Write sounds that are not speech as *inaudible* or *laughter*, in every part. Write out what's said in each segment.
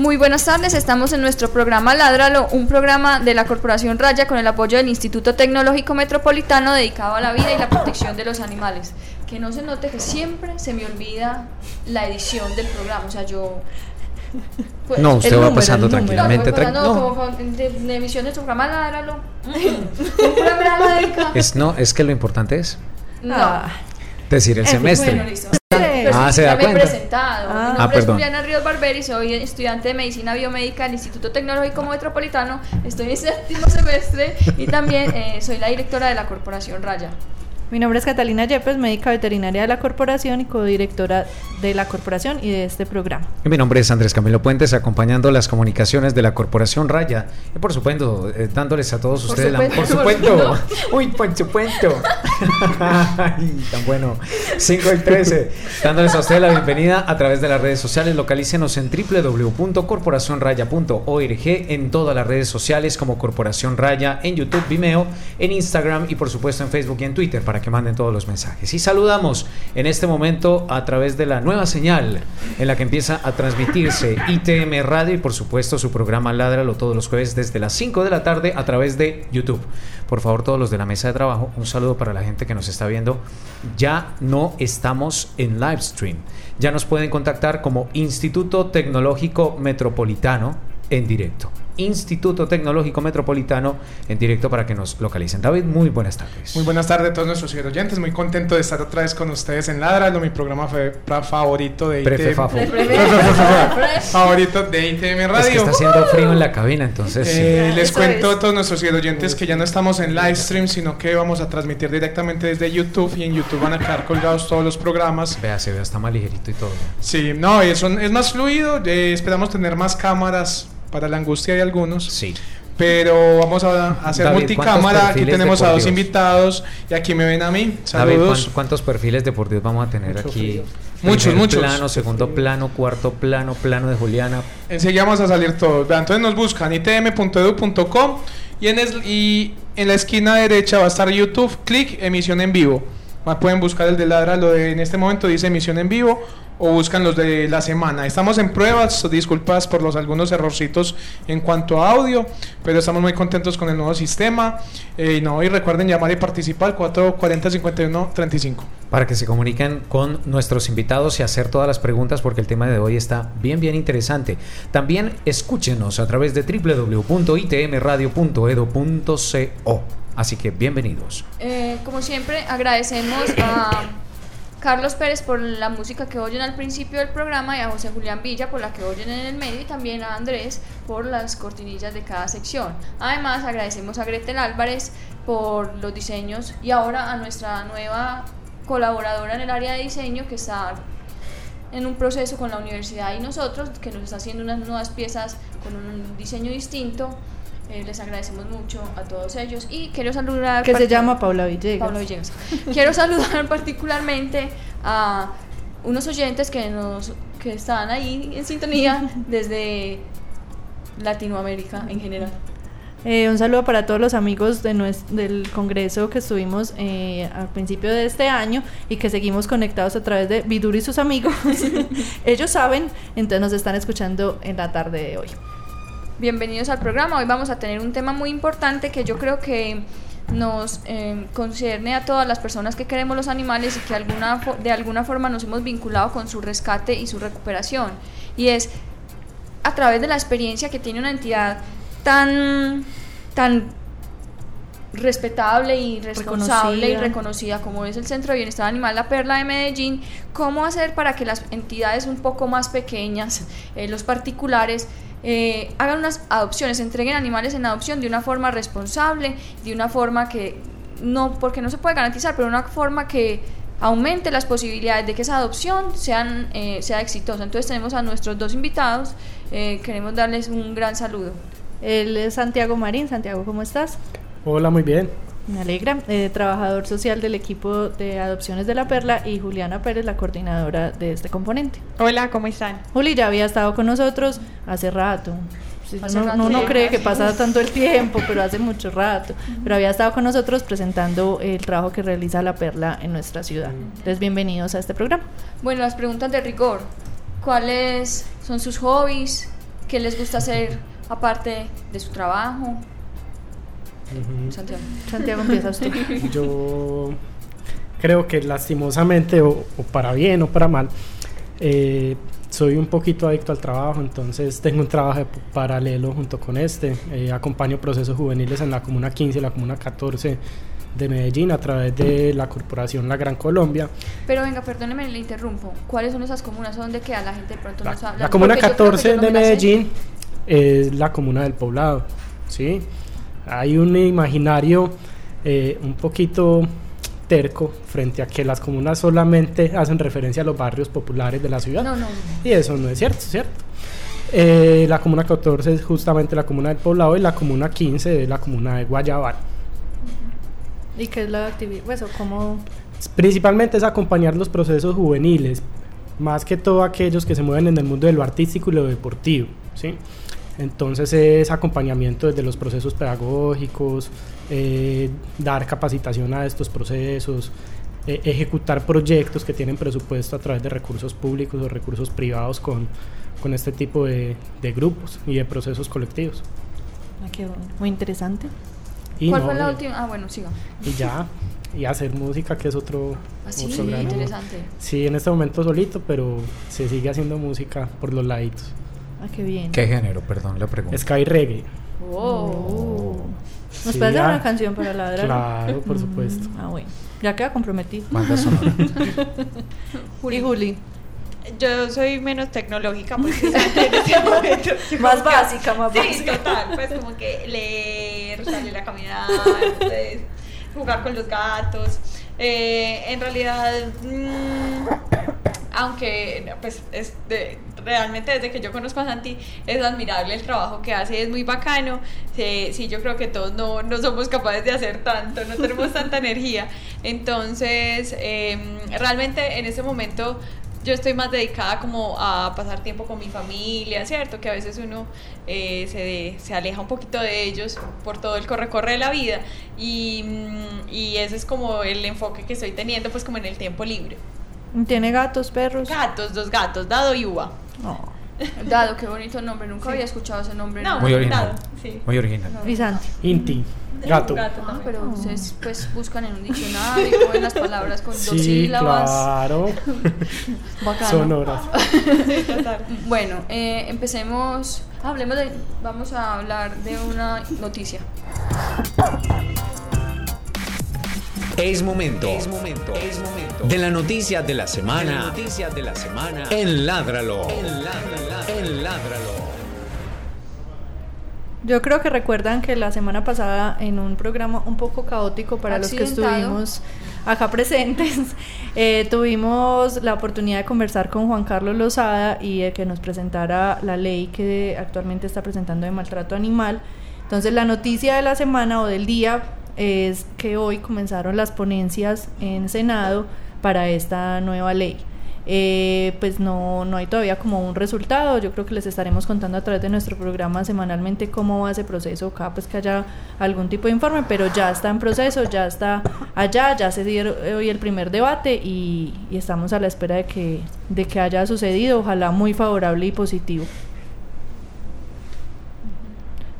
Muy buenas tardes, estamos en nuestro programa Ládralo, un programa de la Corporación Raya con el apoyo del Instituto Tecnológico Metropolitano dedicado a la vida y la protección de los animales. Que no se note que siempre se me olvida la edición del programa, o sea, yo... pues, No, usted va número, pasando el número. tranquilamente, No, no. como con- de, de emisión de su programa Ládralo. Mm, *laughs* un programa dedicado- Es, no, es que lo importante es No. Decir el semestre. Bueno, Ah, sí, se ya da me he cuenta. presentado. Ah. Mi Ah, nombre es perdón. Juliana Ríos Barberi, soy estudiante de Medicina Biomédica del Instituto Tecnológico Metropolitano. Estoy en séptimo semestre y también eh, soy la directora de la Corporación Raya. Mi nombre es Catalina Yepes, médica veterinaria de la corporación y codirectora de la corporación y de este programa. Y Mi nombre es Andrés Camilo Puentes, acompañando las comunicaciones de la Corporación Raya. Y por supuesto, eh, dándoles a todos Por ustedes la. Por supuesto, supuesto. *laughs* Uy, por supuesto. *laughs* Ay, tan bueno. 5 y 13. Dándoles a ustedes la bienvenida a través de las redes sociales. Localícenos en www.corporacionraya.org en todas las redes sociales como Corporación Raya, en YouTube, Vimeo, en Instagram y por supuesto en Facebook y en Twitter para que manden todos los mensajes. Y saludamos en este momento a través de la nueva señal en la que empieza a transmitirse ITM Radio y por supuesto su programa Ládralo todos los jueves desde las 5 de la tarde a través de YouTube. Por favor, todos los de la mesa de trabajo, un saludo para la gente que nos está viendo. Ya no estamos en live stream. Ya nos pueden contactar como Instituto Tecnológico Metropolitano en directo. Instituto Tecnológico Metropolitano en directo para que nos localicen. David, muy buenas tardes. Muy buenas tardes a todos nuestros oyentes. Muy contento de estar otra vez con ustedes en Ladralo, mi programa fe- pra- favorito de Prefe ITM. Fafo. *laughs* favorito de ITM Radio. Es que está haciendo frío en la cabina, entonces sí. Eh, les Eso cuento es. a todos nuestros oyentes que ya no estamos en live stream, sino que vamos a transmitir directamente desde YouTube y en YouTube van a quedar colgados todos los programas. Vea, se ve está más ligerito y todo. Sí, no, eso es más fluido. eh, esperamos tener más cámaras para la angustia de algunos. Sí. Pero vamos a hacer David, multicámara. ¿cuántos Aquí tenemos a dos invitados y aquí me ven a mí. David, Saludos. ¿cuán- ¿cuántos perfiles deportivos vamos a tener aquí? Muchos, muchos. plano, segundo plano, cuarto plano, plano de Juliana. Enseguida vamos a salir todos. Entonces nos buscan itm.edu.com y en, es- y en la esquina derecha va a estar YouTube, clic, emisión en vivo. Pueden buscar el de Ladra, lo de en este momento dice emisión en vivo o buscan los de la semana. Estamos en pruebas, disculpas por los algunos errorcitos en cuanto a audio, pero estamos muy contentos con el nuevo sistema. Eh, no, y recuerden llamar y participar 440 51 35. Para que se comuniquen con nuestros invitados y hacer todas las preguntas porque el tema de hoy está bien, bien interesante. También escúchenos a través de www.itmradio.edu.co. Así que bienvenidos. Eh, como siempre, agradecemos a Carlos Pérez por la música que oyen al principio del programa y a José Julián Villa por la que oyen en el medio y también a Andrés por las cortinillas de cada sección. Además, agradecemos a Gretel Álvarez por los diseños y ahora a nuestra nueva colaboradora en el área de diseño que está en un proceso con la universidad y nosotros, que nos está haciendo unas nuevas piezas con un diseño distinto. Eh, les agradecemos mucho a todos ellos y quiero saludar Que se llama Paula Villegas. Pablo Villegas. Quiero saludar particularmente a unos oyentes que nos que están ahí en sintonía desde Latinoamérica en general. Eh, un saludo para todos los amigos de nues- del congreso que estuvimos eh, al principio de este año y que seguimos conectados a través de Viduri y sus amigos. *laughs* Ellos saben, entonces nos están escuchando en la tarde de hoy. Bienvenidos al programa. Hoy vamos a tener un tema muy importante que yo creo que nos eh, concierne a todas las personas que queremos los animales y que alguna de alguna forma nos hemos vinculado con su rescate y su recuperación. Y es a través de la experiencia que tiene una entidad tan, tan respetable y responsable y Reconocida. reconocida como es el Centro de Bienestar Animal La Perla de Medellín, cómo hacer para que las entidades un poco más pequeñas, eh, los particulares, eh, hagan unas adopciones, entreguen animales en adopción de una forma responsable, de una forma que no, porque no se puede garantizar, pero una forma que aumente las posibilidades de que esa adopción sean, eh, sea exitosa. Entonces tenemos a nuestros dos invitados, eh, queremos darles un gran saludo. Él es Santiago Marín. Santiago, ¿cómo estás? Hola, muy bien. Me alegra. Eh, trabajador social del equipo de adopciones de la Perla y Juliana Pérez, la coordinadora de este componente. Hola, ¿cómo están? Juli ya había estado con nosotros hace rato. Hace no, rato, no, no cree que pasa tanto el tiempo, *laughs* pero hace mucho rato. Pero había estado con nosotros presentando el trabajo que realiza la Perla en nuestra ciudad. Entonces, bienvenidos a este programa. Bueno, las preguntas de rigor. ¿Cuáles son sus hobbies? ¿Qué les gusta hacer aparte de su trabajo? Santiago. Santiago, empieza usted. *laughs* Yo creo que lastimosamente, o, o para bien o para mal, eh, soy un poquito adicto al trabajo, entonces tengo un trabajo paralelo junto con este. Eh, acompaño procesos juveniles en la Comuna 15 y la Comuna 14 de Medellín a través de la corporación La Gran Colombia. Pero venga, perdóneme, le interrumpo. ¿Cuáles son esas comunas? ¿Dónde queda la gente de pronto La, no sabe? la Comuna Porque yo creo que 14 yo no de. Medellín es la comuna del poblado, ¿sí? Hay un imaginario eh, un poquito terco frente a que las comunas solamente hacen referencia a los barrios populares de la ciudad. No, no, no. Y eso no es cierto, ¿cierto? Eh, la comuna 14 es justamente la comuna del poblado y la comuna 15 es la comuna de Guayabal. ¿Y qué es la actividad? Pues, ¿cómo? Principalmente es acompañar los procesos juveniles, más que todo aquellos que se mueven en el mundo de lo artístico y lo deportivo, ¿sí? Entonces es acompañamiento desde los procesos pedagógicos, eh, dar capacitación a estos procesos, eh, ejecutar proyectos que tienen presupuesto a través de recursos públicos o recursos privados con, con este tipo de, de grupos y de procesos colectivos. Ah, qué bueno. Muy interesante. Y ¿Cuál no, fue la y- última? Ah, bueno, siga. Y ya, y hacer música que es otro, Así, otro gran- interesante. Sí, en este momento solito, pero se sigue haciendo música por los laditos. Ah, qué bien. ¿Qué género? Perdón, le pregunto. Sky Reggae. Oh. ¿Nos Sí, puedes dar ah, una canción para ladrar? Claro, por *laughs* Mm, supuesto. Ah, bueno. Ya queda comprometido. Banda sonora. *laughs* Y Juli. Yo soy menos tecnológica porque *laughs* en este momento Más básica, más sí, básica. total, pues como que leer, salir a caminar, pues, jugar con los gatos. Eh, en realidad, mm, aunque pues es de- realmente desde que yo conozco a Santi es admirable el trabajo que hace, es muy bacano. Sí, yo creo que todos no, no somos capaces de hacer tanto, no tenemos tanta energía. Entonces, em, realmente en ese momento yo estoy más dedicada como a pasar tiempo con mi familia, ¿cierto? Que a veces uno eh, se, se aleja un poquito de ellos por todo el corre-corre de la vida y, mm, y ese es como el enfoque que estoy teniendo pues como en el tiempo libre. ¿Tiene gatos, perros? Gatos, dos gatos, Dado y Uva. No. *laughs* Dado, qué bonito nombre. Nunca Sí. había escuchado ese nombre. No, Muy original. Dado, sí. Muy original. Inti, *laughs* gato. Gato Ah, pero ustedes pues buscan en un diccionario, ven las palabras con dos Sí, sílabas. claro. *laughs* Bacano. Sonoras. Sí, total. Bueno, eh, empecemos. Hablemos de. Vamos a hablar de una noticia. Es momento. Es momento. Es momento. De la noticia de la semana. de la semana. En Ládralo. En Ládralo. En Ládralo. Yo creo que recuerdan que la semana pasada en un programa un poco caótico para los que estuvimos acá presentes, *laughs* eh, tuvimos la oportunidad de conversar con Juan Carlos Lozada y de que nos presentara la ley que actualmente está presentando de maltrato animal. Entonces la noticia de la semana o del día es que hoy comenzaron las ponencias en Senado para esta nueva ley. Eh, pues no, no hay todavía como un resultado. Yo creo que les estaremos contando a través de nuestro programa semanalmente cómo va ese proceso, cada pues que haya algún tipo de informe, pero ya está en proceso, ya está allá, ya se dio hoy el primer debate y, y estamos a la espera de que, de que haya sucedido, ojalá muy favorable y positivo.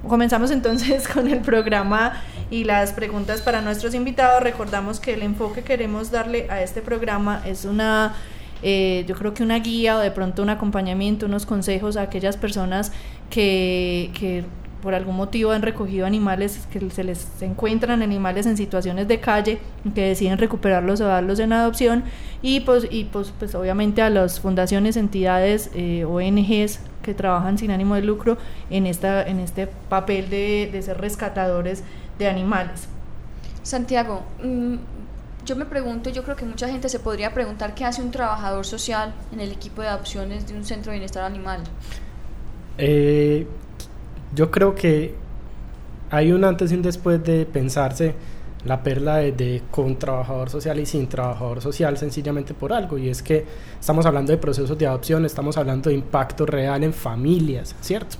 Comenzamos entonces *laughs* con el programa y las preguntas para nuestros invitados. Recordamos que el enfoque que queremos darle a este programa es una, eh, yo creo que una guía o de pronto un acompañamiento, unos consejos a aquellas personas que, que por algún motivo han recogido animales, que se les encuentran animales en situaciones de calle, que deciden recuperarlos o darlos en adopción, y pues, y pues, pues obviamente a las fundaciones, entidades, eh, ONGs que trabajan sin ánimo de lucro en, esta, en este papel de, de ser rescatadores de animales. Santiago, mm, yo me pregunto, yo creo que mucha gente se podría preguntar qué hace un trabajador social en el equipo de adopciones de un centro de bienestar animal. Eh, yo creo que hay un antes y un después de pensarse la perla de, de, con trabajador social y sin trabajador social sencillamente por algo y es que estamos hablando de procesos de adopción, estamos hablando de impacto real en familias, ¿cierto?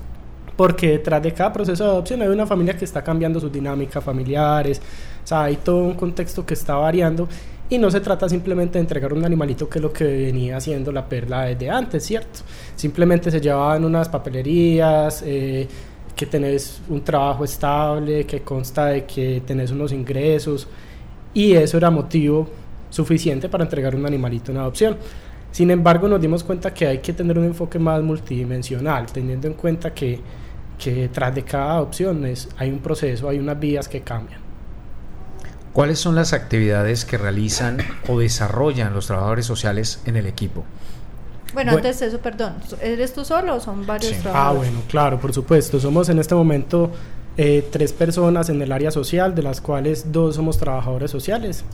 Porque detrás de cada proceso de adopción hay una familia que está cambiando sus dinámicas familiares, o sea, hay todo un contexto que está variando y no se trata simplemente de entregar un animalito que es lo que venía haciendo la perla desde antes, ¿cierto? Simplemente se llevaban unas papelerías, eh, que tenés un trabajo estable, que consta de que tenés unos ingresos y eso era motivo suficiente para entregar un animalito en adopción. Sin embargo, nos dimos cuenta que hay que tener un enfoque más multidimensional, teniendo en cuenta que, que detrás de cada adopción es, hay un proceso, hay unas vías que cambian. ¿Cuáles son las actividades que realizan o desarrollan los trabajadores sociales en el equipo? Bueno, antes de eso, perdón, ¿eres tú solo o son varios Sí. Ah, trabajadores? bueno, claro, por supuesto. Somos en este momento eh, tres personas en el área social, de las cuales dos somos trabajadores sociales.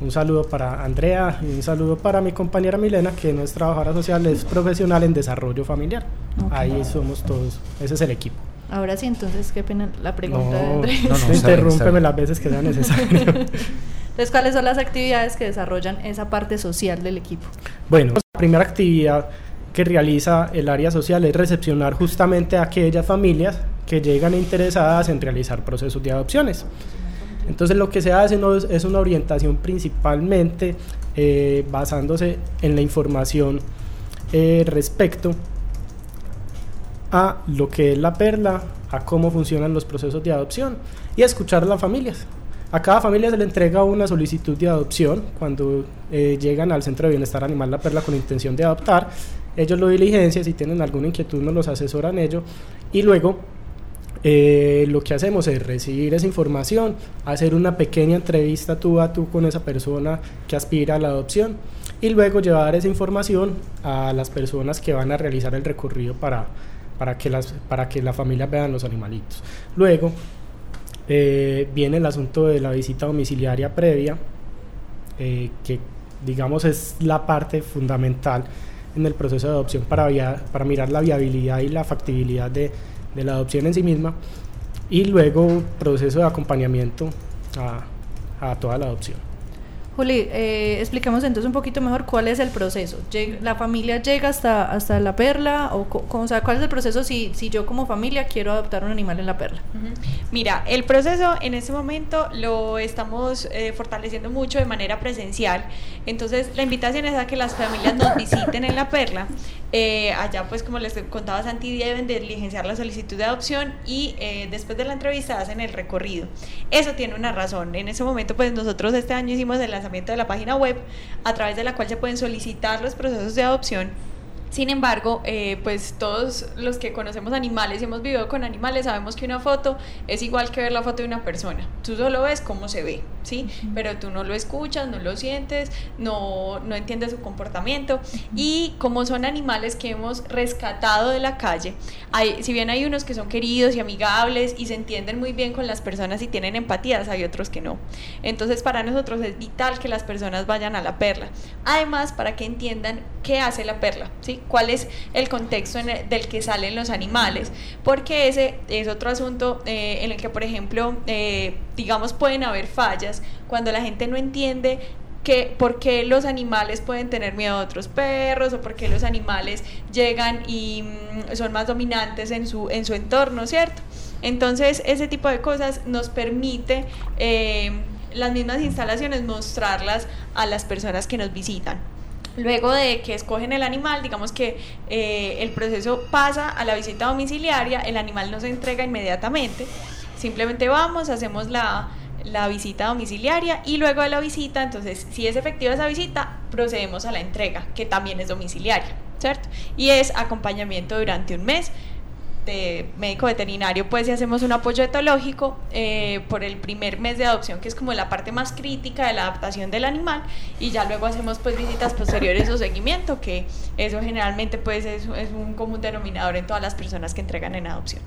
Un saludo para Andrea y un saludo para mi compañera Milena, que no es trabajadora social, es profesional en desarrollo familiar. Ok. Ahí somos todos, ese es el equipo. Ahora sí, entonces, qué pena la pregunta de No, Andrés. no, no, interrúmpeme las veces que sea necesario. *laughs* *laughs* Entonces, ¿cuáles son las actividades que desarrollan esa parte social del equipo? Bueno, la primera actividad que realiza el área social es recepcionar justamente a aquellas familias que llegan interesadas en realizar procesos de adopciones. Entonces lo que se hace es una orientación principalmente eh, basándose en la información eh, respecto a lo que es la perla, a cómo funcionan los procesos de adopción y a escuchar a las familias. A cada familia se le entrega una solicitud de adopción cuando eh, llegan al Centro de Bienestar Animal La Perla con intención de adoptar. Ellos lo diligencian, si tienen alguna inquietud nos los asesoran ellos y luego eh, lo que hacemos es recibir esa información, hacer una pequeña entrevista tú a tú con esa persona que aspira a la adopción y luego llevar esa información a las personas que van a realizar el recorrido para, para, que, las, para que la familia vean los animalitos. Luego eh, viene el asunto de la visita domiciliaria previa, eh, que digamos es la parte fundamental en el proceso de adopción para, via- para mirar la viabilidad y la factibilidad de, de la adopción en sí misma y luego proceso de acompañamiento a, a toda la adopción. Juli, eh, expliquemos entonces un poquito mejor cuál es el proceso. ¿La familia llega hasta, hasta la perla? O, o sea, ¿cuál es el proceso si, si yo como familia quiero adoptar un animal en la perla? Mira, el proceso en este momento lo estamos eh, fortaleciendo mucho de manera presencial. Entonces, la invitación es a que las familias nos visiten en La Perla. Eh, allá, pues, como les contaba Santi, deben de diligenciar la solicitud de adopción y eh, después de la entrevista hacen el recorrido. Eso tiene una razón. En ese momento, pues, nosotros este año hicimos el lanzamiento de la página web a través de la cual se pueden solicitar los procesos de adopción sin embargo, eh, pues todos los que conocemos animales y hemos vivido con animales sabemos que una foto es igual que ver la foto de una persona. Tú solo ves cómo se ve, ¿sí? Pero tú no lo escuchas, no lo sientes, no, no entiendes su comportamiento. Y como son animales que hemos rescatado de la calle, hay, si bien hay unos que son queridos y amigables y se entienden muy bien con las personas y tienen empatías, hay otros que no. Entonces para nosotros es vital que las personas vayan a la perla. Además, para que entiendan qué hace la perla, ¿sí? Cuál es el contexto del que salen los animales, porque ese es otro asunto eh, en el que, por ejemplo, eh, digamos, pueden haber fallas cuando la gente no entiende que por qué los animales pueden tener miedo a otros perros o por qué los animales llegan y mm, son más dominantes en su, en su entorno, ¿cierto? Entonces, ese tipo de cosas nos permite eh, las mismas instalaciones mostrarlas a las personas que nos visitan. Luego de que escogen el animal, digamos que eh, el proceso pasa a la visita domiciliaria, el animal no se entrega inmediatamente, simplemente vamos, hacemos la, la visita domiciliaria y luego de la visita, entonces si es efectiva esa visita, procedemos a la entrega, que también es domiciliaria, ¿cierto? Y es acompañamiento durante un mes de médico veterinario, pues si hacemos un apoyo etológico eh, por el primer mes de adopción, que es como la parte más crítica de la adaptación del animal, y ya luego hacemos pues visitas posteriores o seguimiento, que eso generalmente pues es, es un común denominador en todas las personas que entregan en adopción.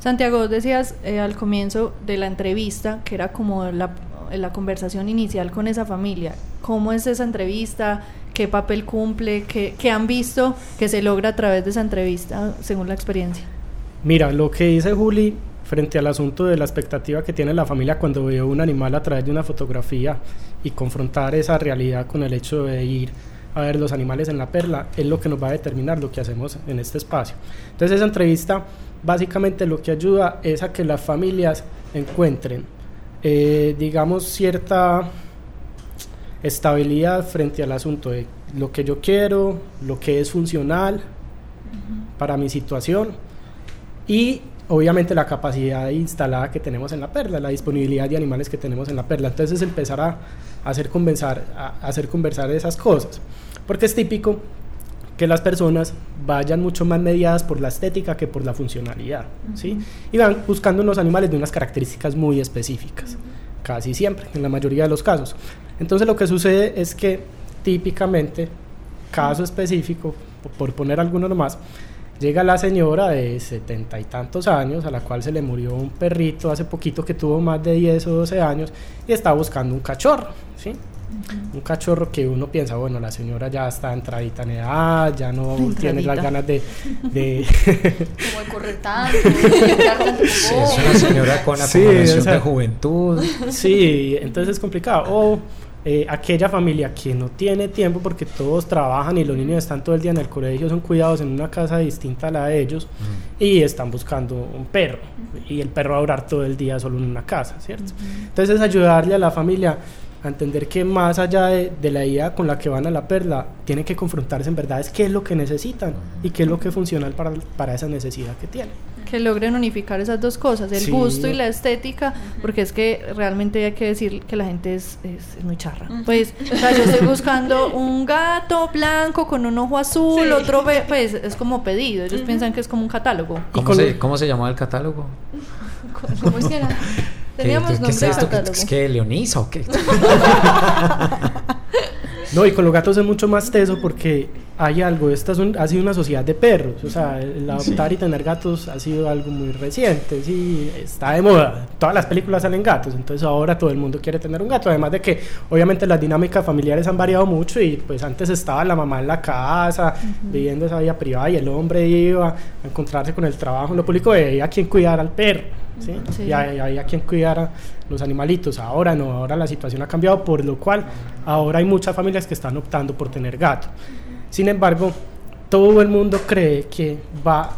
Santiago, vos decías eh, al comienzo de la entrevista que era como la, la conversación inicial con esa familia. ¿Cómo es esa entrevista? ¿Qué papel cumple? ¿Qué, qué han visto que se logra a través de esa entrevista según la experiencia? Mira, lo que dice Juli frente al asunto de la expectativa que tiene la familia cuando ve un animal a través de una fotografía y confrontar esa realidad con el hecho de ir a ver los animales en la perla es lo que nos va a determinar lo que hacemos en este espacio. Entonces esa entrevista básicamente lo que ayuda es a que las familias encuentren, eh, digamos, cierta estabilidad frente al asunto de lo que yo quiero, lo que es funcional para mi situación y obviamente la capacidad instalada que tenemos en la perla, la disponibilidad de animales que tenemos en la perla. Entonces empezar a, hacer, conversar, a hacer conversar esas cosas. Porque es típico que las personas vayan mucho más mediadas por la estética que por la funcionalidad, ¿sí? Y van buscando unos animales de unas características muy específicas, casi siempre, en la mayoría de los casos. Entonces lo que sucede es que típicamente, caso específico, por poner alguno nomás, llega la señora de setenta y tantos años, a la cual se le murió un perrito hace poquito que tuvo más de 10 o 12 años y está buscando un cachorro, ¿sí? Un cachorro que uno piensa, bueno, la señora ya está entradita en edad, ya no tiene las ganas de... de *laughs* Como de correr tanto, de tanto *laughs* Sí, es una señora con Sí, acumulación o sea- de juventud. Sí, entonces es complicado. O eh, aquella familia que no tiene tiempo porque todos trabajan y los niños están todo el día en el colegio, son cuidados en una casa distinta a la de ellos y están buscando un perro. Y el perro va a durar todo el día solo en una casa, ¿cierto? Entonces ayudarle a la familia a entender que más allá de, de la idea con la que van a la perla, tienen que confrontarse en verdad es qué es lo que necesitan y qué es lo que es funcional para, para esa necesidad que tienen. Que logren unificar esas dos cosas, el Sí. gusto y la estética, porque es que realmente hay que decir que la gente es, es, es muy charra. Pues, o sea, yo estoy buscando un gato blanco con un ojo azul, Sí. otro, ve- pues es como pedido, ellos piensan que es como un catálogo. ¿Cómo, se, ¿Cómo se llamaba el catálogo? ¿Cómo es que era? ¿Qué, Teníamos qué- es esto? ¿Qué- catálogo. ¿Es que Leonisa o qué? *laughs* No, y con los gatos es mucho más teso porque hay algo, esta es un- ha sido una sociedad de perros, o sea, el adoptar y tener gatos ha sido algo muy reciente, sí, está de moda, todas las películas salen gatos, entonces ahora todo el mundo quiere tener un gato, además de que obviamente las dinámicas familiares han variado mucho y pues antes estaba la mamá en la casa, viviendo esa vida privada y el hombre iba a encontrarse con el trabajo en lo público y había quien cuidar al perro, ¿sí? Sí. Y hay- había quien cuidara los animalitos, ahora no, ahora la situación ha cambiado, por lo cual ahora hay muchas familias que están optando por tener gato. Sin embargo, todo el mundo cree que va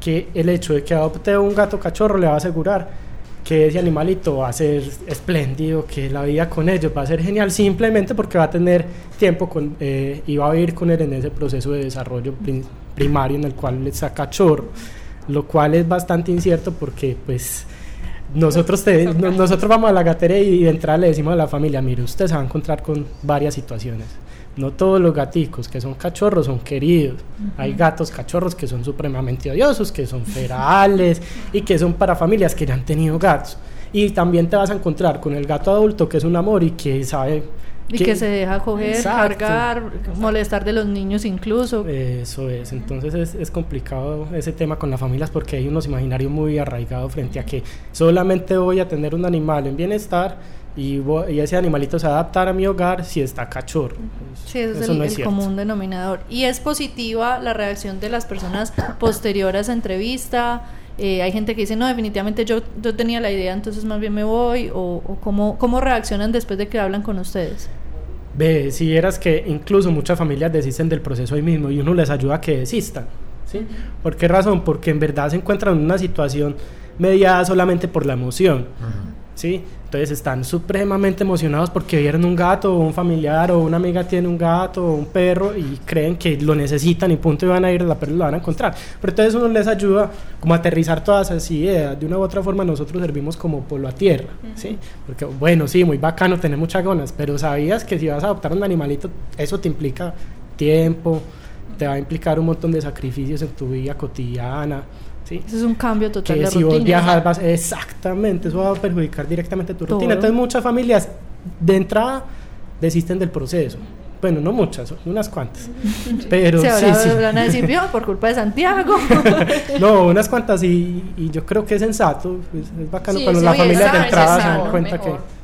que el hecho de que adopte un gato cachorro le va a asegurar que ese animalito va a ser espléndido, que la vida con ellos va a ser genial, simplemente porque va a tener tiempo con, eh, y va a vivir con él en ese proceso de desarrollo prim- primario en el cual está cachorro, lo cual es bastante incierto porque pues nosotros, te- no- nosotros vamos a la gatera y de entrada le decimos a la familia, mire, usted se va a encontrar con varias situaciones. No todos los gaticos que son cachorros son queridos. Hay gatos cachorros que son supremamente odiosos, que son ferales y que son para familias que ya han tenido gatos. Y también te vas a encontrar con el gato adulto que es un amor y que sabe... Y que se deja coger, Exacto. cargar, molestar de los niños incluso. Eso es, entonces es, es complicado ese tema con las familias porque hay unos imaginarios muy arraigados frente a que solamente voy a tener un animal en bienestar y, vo- y ese animalito se va a adaptar a mi hogar si está cachorro. Sí, ese es Eso el, no es el común denominador. Y es positiva la reacción de las personas posterior a esa entrevista. Eh, hay gente que dice, no, definitivamente yo, yo tenía la idea, entonces más bien me voy. O, o cómo, cómo reaccionan después de que hablan con ustedes. Ve, si vieras que incluso muchas familias desisten del proceso ahí mismo y uno les ayuda a que desistan. ¿sí? ¿Por qué razón? Porque en verdad se encuentran en una situación mediada solamente por la emoción. ¿Sí? Entonces están supremamente emocionados porque vieron un gato o un familiar o una amiga tiene un gato o un perro y creen que lo necesitan y punto y van a ir a la perla y lo van a encontrar. Pero entonces uno les ayuda como a aterrizar todas esas ideas. De una u otra forma nosotros servimos como polo a tierra, ¿sí? Porque bueno, sí, muy bacano, tener muchas ganas, pero sabías que si vas a adoptar un animalito, eso te implica tiempo, te va a implicar un montón de sacrificios en tu vida cotidiana, ¿sí? Eso es un cambio total que de si vos rutina. viajas vas exactamente eso va a perjudicar directamente tu Todo. rutina entonces muchas familias de entrada desisten del proceso bueno no muchas unas cuantas *laughs* pero Se sí sí van a decir, "Vio, por culpa de Santiago. *laughs* no unas cuantas y, y yo creo que es sensato es, es bacano Sí, cuando sí, la familia de entrada se dan cuenta mejor. que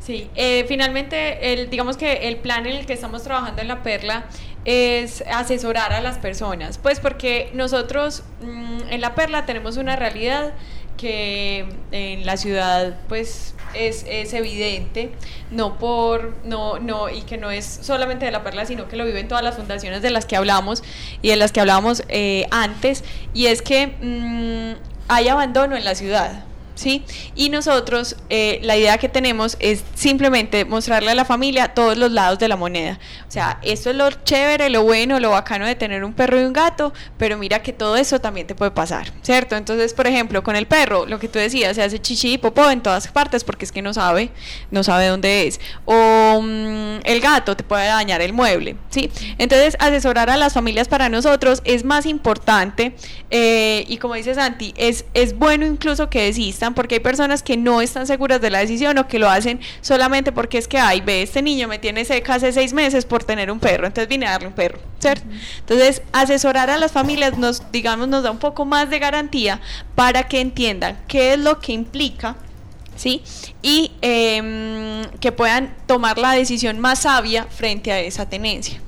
Sí, eh, finalmente, el, digamos que el plan en el que estamos trabajando en la Perla es asesorar a las personas, pues porque nosotros mm, en la Perla tenemos una realidad que en la ciudad pues es, es evidente, no por, no, no, y que no es solamente de la Perla, sino que lo viven todas las fundaciones de las que hablamos y de las que hablábamos eh, antes, y es que mm, hay abandono en la ciudad. ¿Sí? Y nosotros, eh, la idea que tenemos es simplemente mostrarle a la familia todos los lados de la moneda. O sea, esto es lo chévere, lo bueno, lo bacano de tener un perro y un gato, pero mira que todo eso también te puede pasar, ¿cierto? Entonces, por ejemplo, con el perro, lo que tú decías, se hace chichi y popó en todas partes porque es que no sabe, no sabe dónde es. O mm, el gato te puede dañar el mueble, ¿sí? Entonces, asesorar a las familias para nosotros es más importante eh, y como dice Santi, es, es bueno incluso que porque hay personas que no están seguras de la decisión o que lo hacen solamente porque es que, ay, ve, este niño me tiene seca hace seis meses por tener un perro, entonces vine a darle un perro, ¿cierto? Entonces, asesorar a las familias nos, digamos, nos da un poco más de garantía para que entiendan qué es lo que implica ¿sí? Y em, que puedan tomar la decisión más sabia frente a esa tenencia.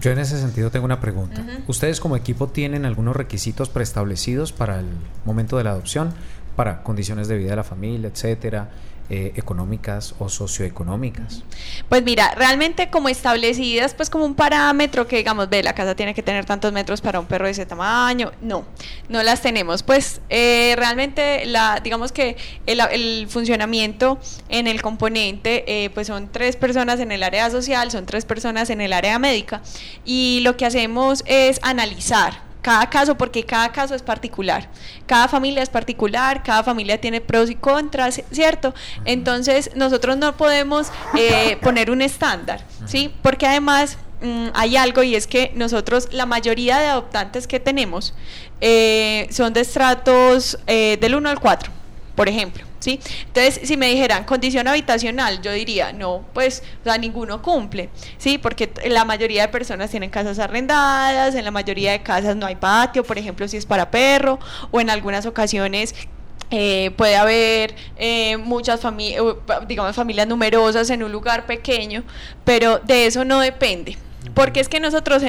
Yo en ese sentido tengo una pregunta. ¿Ustedes como equipo tienen algunos requisitos preestablecidos para el momento de la adopción? Para condiciones de vida de la familia, etcétera, eh, económicas o socioeconómicas. Pues mira, realmente como establecidas, pues como un parámetro que digamos, ve, la casa tiene que tener tantos metros para un perro de ese tamaño, no, no las tenemos. Pues eh, realmente, la, digamos que el, el, funcionamiento en el componente, eh, pues son tres personas en el área social, son tres personas en el área médica, y lo que hacemos es analizar cada caso, porque cada caso es particular, cada familia es particular, cada familia tiene pros y contras, ¿cierto? Entonces nosotros no podemos eh, *laughs* poner un estándar, ¿sí? Porque además mm, hay algo y es que nosotros, la mayoría de adoptantes que tenemos eh, son de estratos eh, del 1 al 4, por ejemplo. ¿Sí? Entonces, si me dijeran condición habitacional, yo diría, no, pues, o sea, ninguno cumple, ¿sí? Porque la mayoría de personas tienen casas arrendadas, en la mayoría de casas no hay patio, por ejemplo, si es para perro, o en algunas ocasiones eh, puede haber eh, muchas familias, digamos, familias numerosas en un lugar pequeño, pero de eso no depende. Porque es que nosotros,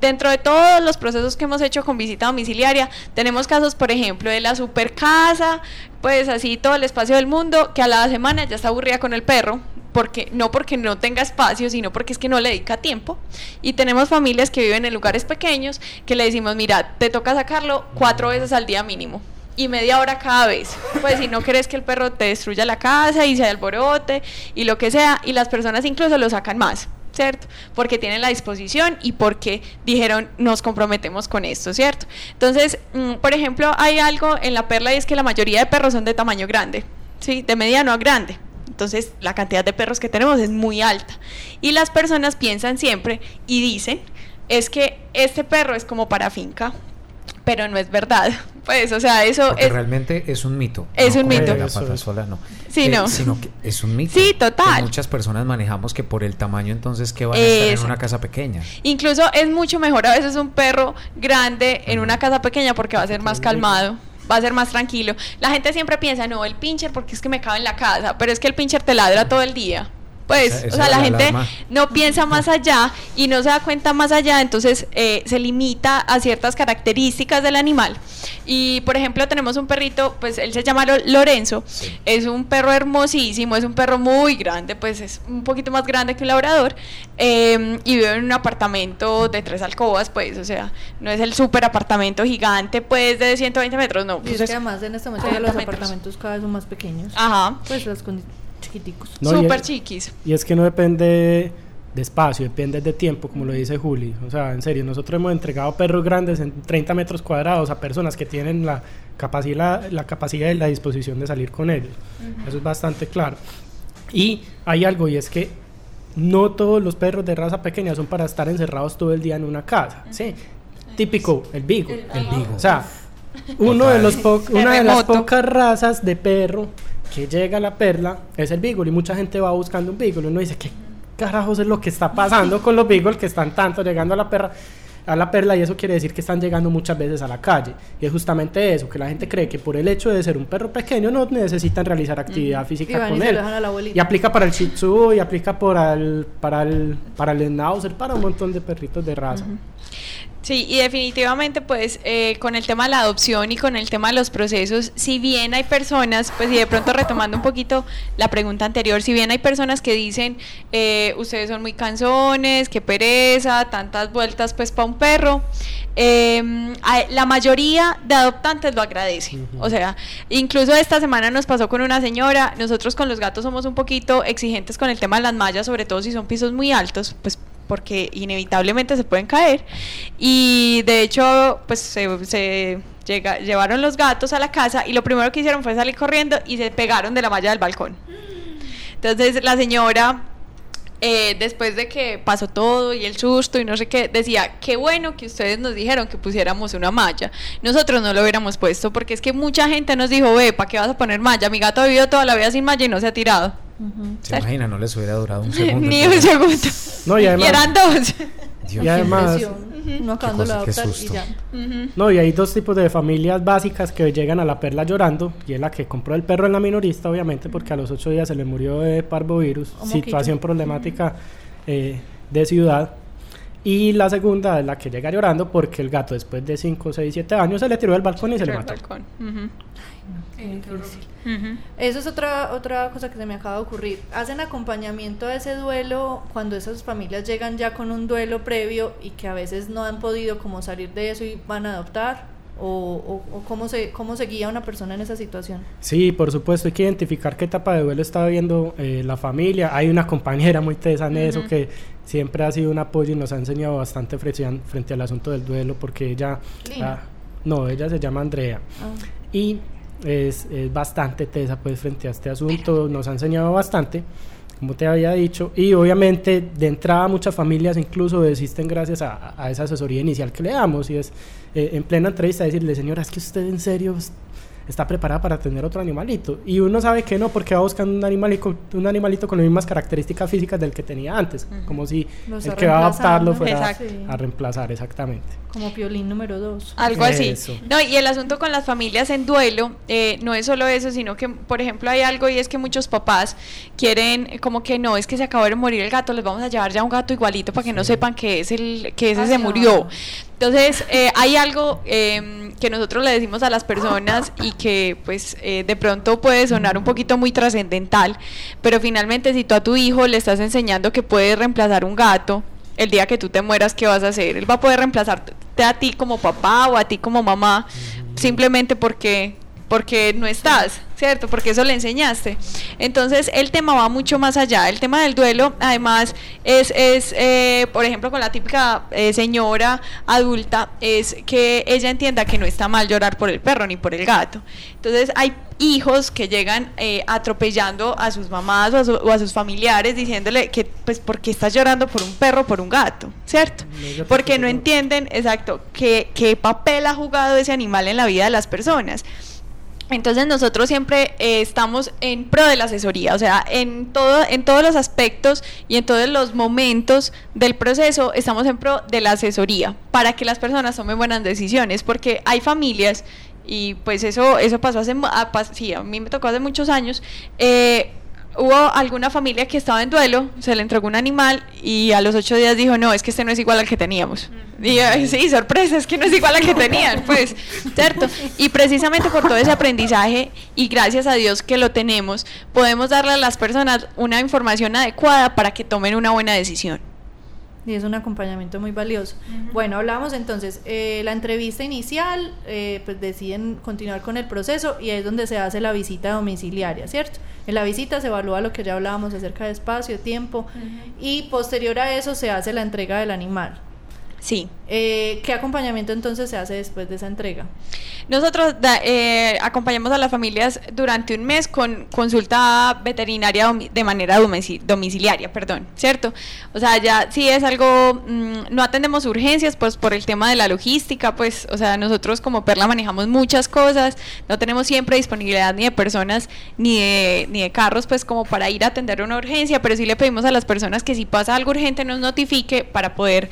dentro de todos los procesos que hemos hecho con visita domiciliaria, tenemos casos, por ejemplo, de la super casa, pues así todo el espacio del mundo, que a la semana ya está aburrida con el perro, porque no porque no tenga espacio, sino porque es que no le dedica tiempo. Y tenemos familias que viven en lugares pequeños que le decimos, mira, te toca sacarlo cuatro veces al día mínimo y media hora cada vez. Pues si no querés que el perro te destruya la casa y se alborote y lo que sea, y las personas incluso lo sacan más. ¿Cierto? Porque tienen la disposición y porque dijeron nos comprometemos con esto, ¿cierto? Entonces, mm, por ejemplo, hay algo en la perla y es que la mayoría de perros son de tamaño grande, ¿sí? De mediano a grande. Entonces, la cantidad de perros que tenemos es muy alta. Y las personas piensan siempre y dicen, es que este perro es como para finca, pero no es verdad. *laughs* Pues, o sea, eso Porque realmente es un mito. Es un mito. La pata sola, no. Sí, no. Sino que es un mito. Sí, total. Que muchas personas manejamos que por el tamaño, entonces, que van a estar en una casa pequeña? Incluso es mucho mejor a veces un perro grande en una casa pequeña porque va a ser más calmado va a ser más tranquilo. La gente siempre piensa, no, el pincher porque es que me cabe en la casa, pero es que el pincher te ladra todo el día. Pues, o sea, la, gente no piensa más allá y no se da cuenta más allá, entonces eh, se limita a ciertas características del animal. Y, por ejemplo, tenemos un perrito, pues él se llama Lorenzo, es un perro hermosísimo, es un perro muy grande, pues es un poquito más grande que un labrador, em, y vive en un apartamento de tres alcobas, pues, o sea, no es el super apartamento gigante, pues, de 120 metros, no. Y es que además en este momento los apartamentos cada vez son más pequeños. Ajá. Pues las condiciones chiquiticos. Súper chiquis. Y es que no depende de espacio, depende de tiempo, como lo dice Juli. O sea, en serio, nosotros hemos entregado perros grandes en 30 metros cuadrados a personas que tienen la capacidad, la capacidad y la disposición de salir con ellos. Eso es bastante claro. Y hay algo, y es que no todos los perros de raza pequeña son para estar encerrados todo el día en una casa. ¿sí? Típico, el bigo. El, O sea, uno de los una de las pocas razas de perro que llega la perla es el beagle y mucha gente va buscando un beagle. Uno dice, ¿qué carajos es lo que está pasando con los beagles que están tanto llegando a la perra? a la perla y eso quiere decir que están llegando muchas veces a la calle. Y es justamente eso, que la gente cree que por el hecho de ser un perro pequeño no necesitan realizar actividad física con él. Y aplica para el Shih Tzu, y aplica para el, para el, para el Schnauzer, para un montón de perritos de raza. Sí, y definitivamente pues eh, con el tema de la adopción y con el tema de los procesos, si bien hay personas, pues y de pronto retomando un poquito la pregunta anterior, si bien hay personas que dicen, eh, ustedes son muy cansones, qué pereza, tantas vueltas pues para un perro, eh, la mayoría de adoptantes lo agradecen. O sea, incluso esta semana nos pasó con una señora, nosotros con los gatos somos un poquito exigentes con el tema de las mallas, sobre todo si son pisos muy altos, pues porque inevitablemente se pueden caer. Y de hecho, pues se, llega- llevaron los gatos a la casa y lo primero que hicieron fue salir corriendo y se pegaron de la malla del balcón. Entonces la señora, eh, después de que pasó todo y el susto y no sé qué, decía, qué bueno que ustedes nos dijeron que pusiéramos una malla. Nosotros no lo hubiéramos puesto porque es que mucha gente nos dijo, ve, ¿para qué vas a poner malla? Mi gato ha vivido toda la vida sin malla y no se ha tirado. ¿Se imagina? No les hubiera durado un *laughs* segundo. Ni un segundo. No, y además- eran dos. Dios Y además, No cosa, y susto. ya. No, y hay dos tipos de familias básicas que llegan a la perla llorando, y es la que compró el perro en la minorista, obviamente, porque a los ocho días se le murió de parvovirus, O moquito. situación problemática eh, de ciudad. Y la segunda es la que llega llorando porque el gato después de 5, 6, 7 años se le tiró del balcón y se le el Eso es otra, otra cosa que se me acaba de ocurrir. ¿Hacen acompañamiento a ese duelo cuando esas familias llegan ya con un duelo previo y que a veces no han podido como salir de eso y van a adoptar? ¿O, o- o cómo, se, cómo se guía una persona en esa situación? Sí, por supuesto, hay que identificar qué etapa de duelo está viviendo eh, la familia. Hay una compañera muy tesa en eso que siempre ha sido un apoyo y nos ha enseñado bastante frente, frente al asunto del duelo porque ella... Ah, no, ella se llama Andrea. Ah. y es, es bastante tesa pues frente a este asunto, nos ha enseñado bastante, como te había dicho, y obviamente de entrada muchas familias incluso desisten gracias a, a esa asesoría inicial que le damos, y es eh, en plena entrevista decirle, señora, es que usted en serio está preparada para tener otro animalito, y uno sabe que no, porque va buscando un animalito, un animalito con las mismas características físicas del que tenía antes, como si el que va a reemplazando. fuera Exacto. a reemplazar, exactamente. Como piolín número dos. Algo así. Eso. No, y el asunto con las familias en duelo eh, no es solo eso, sino que, por ejemplo, hay algo y es que muchos papás quieren eh, como que no, es que se acabó de morir el gato, les vamos a llevar ya un gato igualito para que no sepan que es el que ese se murió. Entonces, eh, hay algo eh, que nosotros le decimos a las personas y que pues eh, de pronto puede sonar un poquito muy trascendental, pero finalmente si tú a tu hijo le estás enseñando que puede reemplazar un gato, el día que tú te mueras, ¿qué vas a hacer? Él va a poder reemplazarte a ti como papá o a ti como mamá, simplemente porque porque no estás, ¿cierto? Porque eso le enseñaste. Entonces el tema va mucho más allá. El tema del duelo, además, es, es eh, por ejemplo, con la típica eh, señora adulta, es que ella entienda que no está mal llorar por el perro ni por el gato. Entonces hay hijos que llegan eh, atropellando a sus mamás o a, su- o a sus familiares diciéndole que, pues, ¿por qué estás llorando por un perro o por un gato? ¿Cierto? Porque no entienden, exacto, qué, qué papel ha jugado ese animal en la vida de las personas. Entonces nosotros siempre eh, estamos en pro de la asesoría, o sea, en todo, en todos los aspectos y en todos los momentos del proceso estamos en pro de la asesoría para que las personas tomen buenas decisiones, porque hay familias y pues eso, eso pasó hace, mu- ah, sí, a mí me tocó hace muchos años. eh, Hubo alguna familia que estaba en duelo, se le entregó un animal y a los ocho días dijo, no, es que este no es igual al que teníamos. Y ay, sí, sorpresa, es que no es igual al que tenían, pues, ¿cierto? Y precisamente por todo ese aprendizaje y gracias a Dios que lo tenemos, podemos darle a las personas una información adecuada para que tomen una buena decisión. Y es un acompañamiento muy valioso. Bueno, hablamos entonces, eh, la entrevista inicial, eh, pues deciden continuar con el proceso y es donde se hace la visita domiciliaria, ¿cierto? En la visita se evalúa lo que ya hablábamos acerca de espacio, tiempo y posterior a eso se hace la entrega del animal. Sí. Eh, ¿Qué acompañamiento entonces se hace después de esa entrega? Nosotros da- eh, acompañamos a las familias durante un mes con consulta veterinaria de manera domicil- domiciliaria, perdón, ¿cierto? O sea, ya si es algo, mm, no atendemos urgencias, pues por el tema de la logística, pues, o sea, nosotros como Perla manejamos muchas cosas, no tenemos siempre disponibilidad ni de personas ni de, ni de carros, pues como para ir a atender una urgencia, pero sí le pedimos a las personas que si pasa algo urgente nos notifique para poder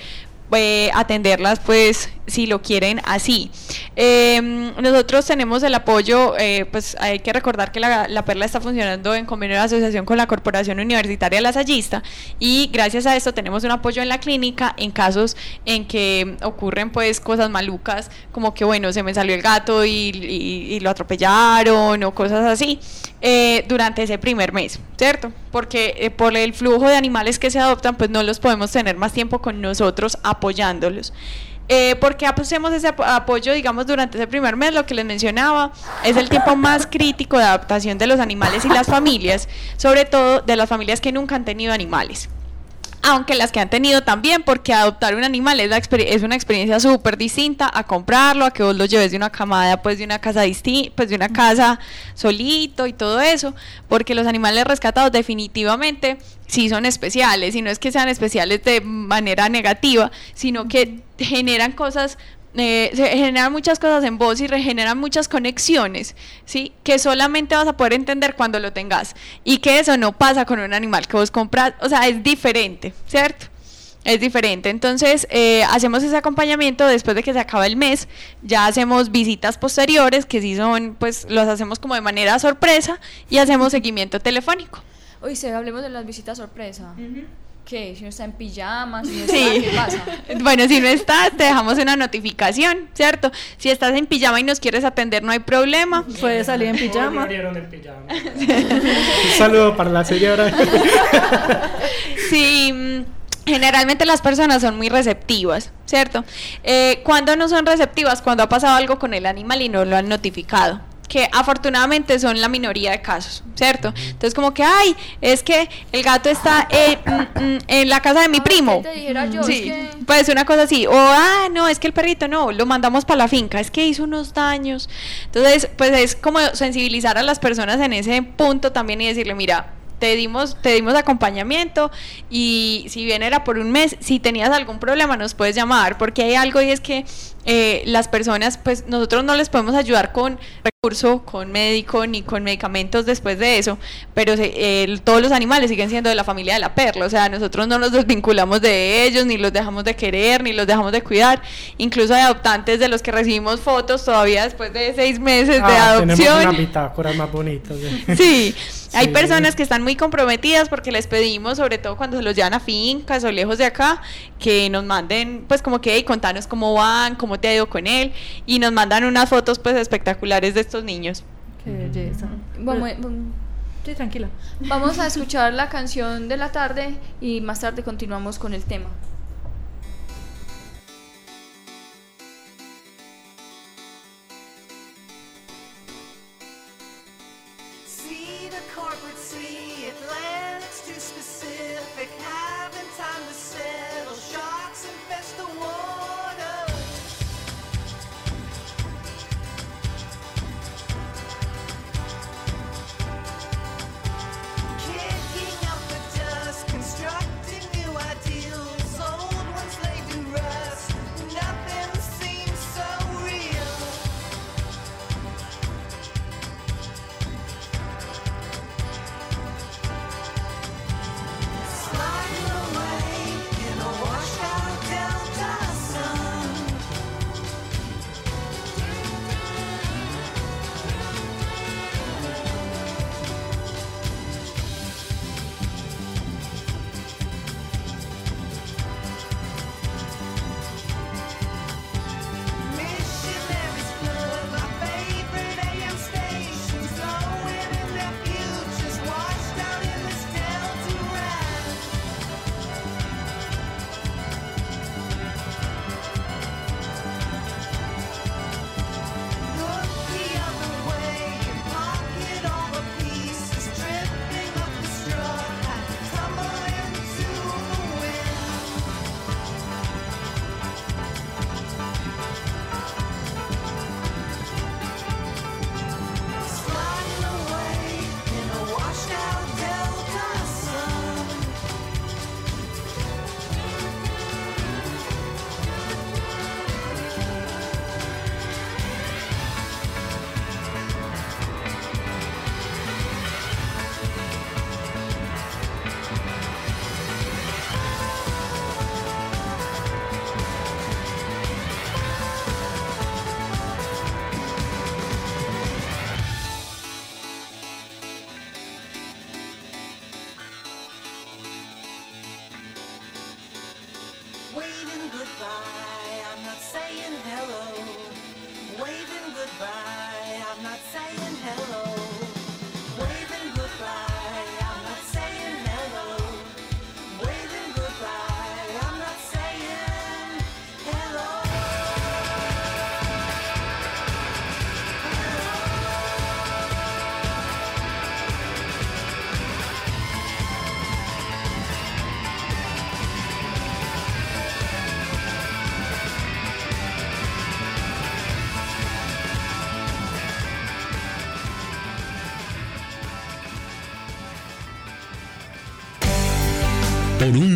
eh, atenderlas pues si lo quieren así. Eh, nosotros tenemos el apoyo, eh, pues hay que recordar que la, la, Perla está funcionando en convenio de asociación con la Corporación Universitaria Lasallista y gracias a esto tenemos un apoyo en la clínica en casos en que ocurren pues cosas malucas como que bueno, se me salió el gato y, lo atropellaron o cosas así eh, durante ese primer mes, ¿cierto? Porque por el flujo de animales que se adoptan pues no los podemos tener más tiempo con nosotros apoyándolos. Eh, porque hacemos ese apoyo, digamos, durante ese primer mes, lo que les mencionaba, es el tiempo más crítico de adaptación de los animales y las familias, sobre todo de las familias que nunca han tenido animales aunque las que han tenido también, porque adoptar un animal es, la es una experiencia súper distinta a comprarlo, a que vos lo lleves de una camada, pues de una casa pues de una casa solito y todo eso, porque los animales rescatados definitivamente sí son especiales, y no es que sean especiales de manera negativa, sino que generan cosas eh, se generan muchas cosas en vos y regeneran muchas conexiones, ¿sí? Que solamente vas a poder entender cuando lo tengas. Y que eso no pasa con un animal que vos compras, o sea, es diferente, ¿cierto? Es diferente. Entonces, eh, hacemos ese acompañamiento después de que se acaba el mes. Ya hacemos visitas posteriores, que sí son, pues, los hacemos como de manera sorpresa y hacemos seguimiento telefónico. Oye, hablemos de las visitas sorpresa. ¿Qué? Si no está en pijama, si no está, ¿qué pasa? *laughs* Bueno, si no estás, te dejamos una notificación, ¿cierto? Si estás en pijama y nos quieres atender, no hay problema. Puedes salir en pijama. en pijama. *laughs* Un saludo para la señora. *laughs* sí. Mm, generalmente las personas son muy receptivas, ¿cierto? Eh, cuando no son receptivas, cuando ha pasado algo con el animal y no lo han notificado que afortunadamente son la minoría de casos, ¿cierto? Entonces como que, ay, es que el gato está en, mm, mm, en la casa de mi primo. sí, pues una cosa así. O, ah, no, es que el perrito no, lo mandamos para la finca, es que hizo unos daños. Entonces, pues es como sensibilizar a las personas en ese punto también y decirle, mira, te dimos, te dimos acompañamiento y si bien era por un mes, si tenías algún problema nos puedes llamar, porque hay algo y es que eh, las personas, pues nosotros no les podemos ayudar con recurso, con médico ni con medicamentos después de eso, pero todos los animales siguen siendo de la familia de la perla, o sea, nosotros no nos desvinculamos de ellos, ni los dejamos de querer, ni los dejamos de cuidar, incluso hay adoptantes de los que recibimos fotos todavía después de seis meses de Ah, adopción. Tenemos una bitácora más bonita. sí. *laughs* Sí, hay Sí. personas que están muy comprometidas porque les pedimos, sobre todo cuando se los llevan a fincas o lejos de acá, que nos manden, pues como que, hey, contanos cómo van, cómo te ha ido con él, y nos mandan unas fotos pues espectaculares de estos niños. Qué belleza. Vamos- Sí, tranquila. vamos a escuchar la canción de la tarde y más tarde continuamos con el tema.